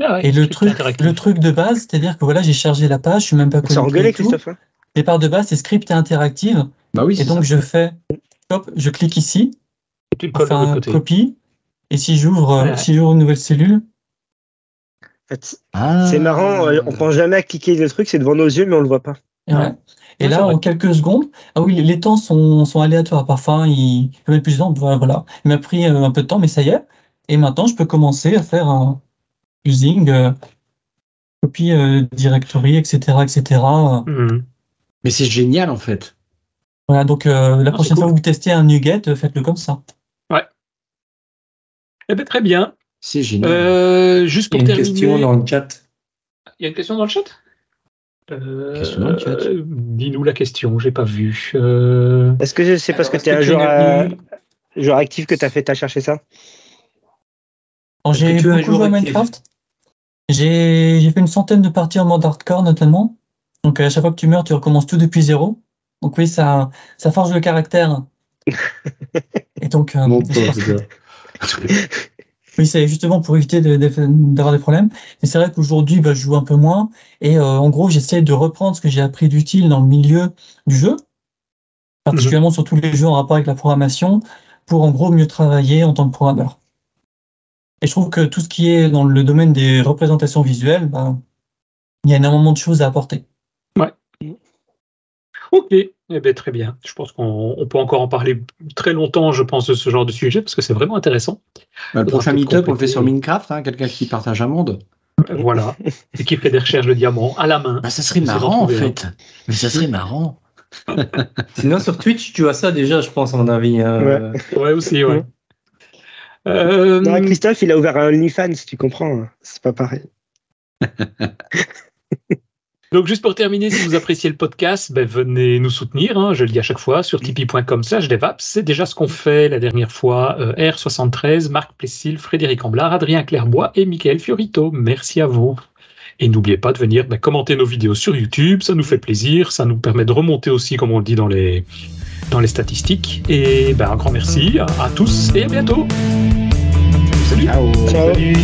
Speaker 1: Ah ouais,
Speaker 3: Et le truc, le truc de base, c'est-à-dire que voilà, j'ai chargé la page, je suis même pas connecté
Speaker 4: engueulé,
Speaker 3: et tout.
Speaker 4: Christophe. hein
Speaker 3: Départ de base, c'est script et interactive.
Speaker 2: Bah oui.
Speaker 3: Et donc,
Speaker 2: ça.
Speaker 3: je fais, hop, je clique ici,
Speaker 1: Et tu le de côté.
Speaker 3: copie. Et si j'ouvre,
Speaker 1: Ouais.
Speaker 3: si j'ouvre une nouvelle cellule,
Speaker 4: En fait,
Speaker 2: Ah.
Speaker 4: C'est marrant, euh, on pense jamais à cliquer le truc, c'est devant nos yeux, mais on le voit pas.
Speaker 3: voilà. Et
Speaker 1: Ouais,
Speaker 3: là, en quelques secondes, ah oui, les temps sont, sont aléatoires. Parfois, il il peut mettre plus de temps. Voilà, voilà. Il m'a pris euh, un peu de temps, mais ça y est. Et maintenant, je peux commencer à faire un using, euh, copy euh, directory, etc., etc.
Speaker 1: Mhm.
Speaker 2: Mais c'est génial en fait.
Speaker 3: Voilà. Donc, euh, la
Speaker 1: Ah,
Speaker 3: prochaine fois que vous testez un NuGet, faites-le comme ça.
Speaker 1: Eh ben, très bien.
Speaker 2: C'est génial.
Speaker 1: Euh, juste
Speaker 5: Il y
Speaker 1: pour
Speaker 5: a une
Speaker 1: terminer.
Speaker 5: question dans le chat.
Speaker 1: Il y a une question dans le chat? Euh, euh, Dis-nous la question, j'ai pas vu. Euh,
Speaker 4: Est-ce que c'est parce
Speaker 5: Alors,
Speaker 4: que
Speaker 5: est-ce
Speaker 4: tu es
Speaker 5: que
Speaker 4: un joueur, euh, joueur actif que tu as fait à chercher ça?
Speaker 5: Que
Speaker 3: j'ai beaucoup joué à Minecraft. J'ai j'ai fait une centaine de parties en mode hardcore notamment. Donc à chaque fois que tu meurs, tu recommences tout depuis zéro. Donc oui, ça, ça forge le caractère. Et donc, euh,
Speaker 2: Mon
Speaker 3: oui, c'est justement pour éviter de- de- d'avoir des problèmes. Et c'est vrai qu'aujourd'hui, bah, je joue un peu moins. Et euh, en gros, j'essaie de reprendre ce que j'ai appris d'utile dans le milieu du jeu, particulièrement sur tous les jeux en rapport avec la programmation, pour en gros mieux travailler en tant que programmeur. Et je trouve que tout ce qui est dans le domaine des représentations visuelles, bah, il y a énormément de choses à apporter.
Speaker 1: Ok, eh ben, très bien. Je pense qu'on on peut encore en parler très longtemps, je pense, de ce genre de sujet, parce que c'est vraiment intéressant.
Speaker 2: Bah, le prochain meet-up, on le fait sur Minecraft, hein, quelqu'un qui partage un monde.
Speaker 1: Euh, Voilà. Et qui fait des recherches de diamants à la main.
Speaker 2: Bah, ça serait marrant en fait. Mais ça serait marrant.
Speaker 5: Sinon, sur Twitch, tu as ça déjà, je pense, à mon avis. euh,
Speaker 1: Ouais, aussi, ouais. Euh,
Speaker 4: Non, Christophe, il a ouvert un OnlyFans, tu comprends. hein. C'est pas pareil.
Speaker 1: Donc juste pour terminer, si vous appréciez le podcast, ben, venez nous soutenir, hein, je le dis à chaque fois, sur tipeee.com slash devaps. C'est déjà ce qu'on fait la dernière fois. euh, R73, Marc Plessil, Frédéric Amblard, Adrien Clairbois et Michael Fiorito. Merci à vous. Et n'oubliez pas de venir ben, commenter nos vidéos sur YouTube, ça nous fait plaisir, ça nous permet de remonter aussi, comme on le dit dans les, dans les statistiques. Et ben, un grand merci à, à tous et à bientôt. Salut
Speaker 2: Ciao.
Speaker 4: Ciao.
Speaker 5: Salut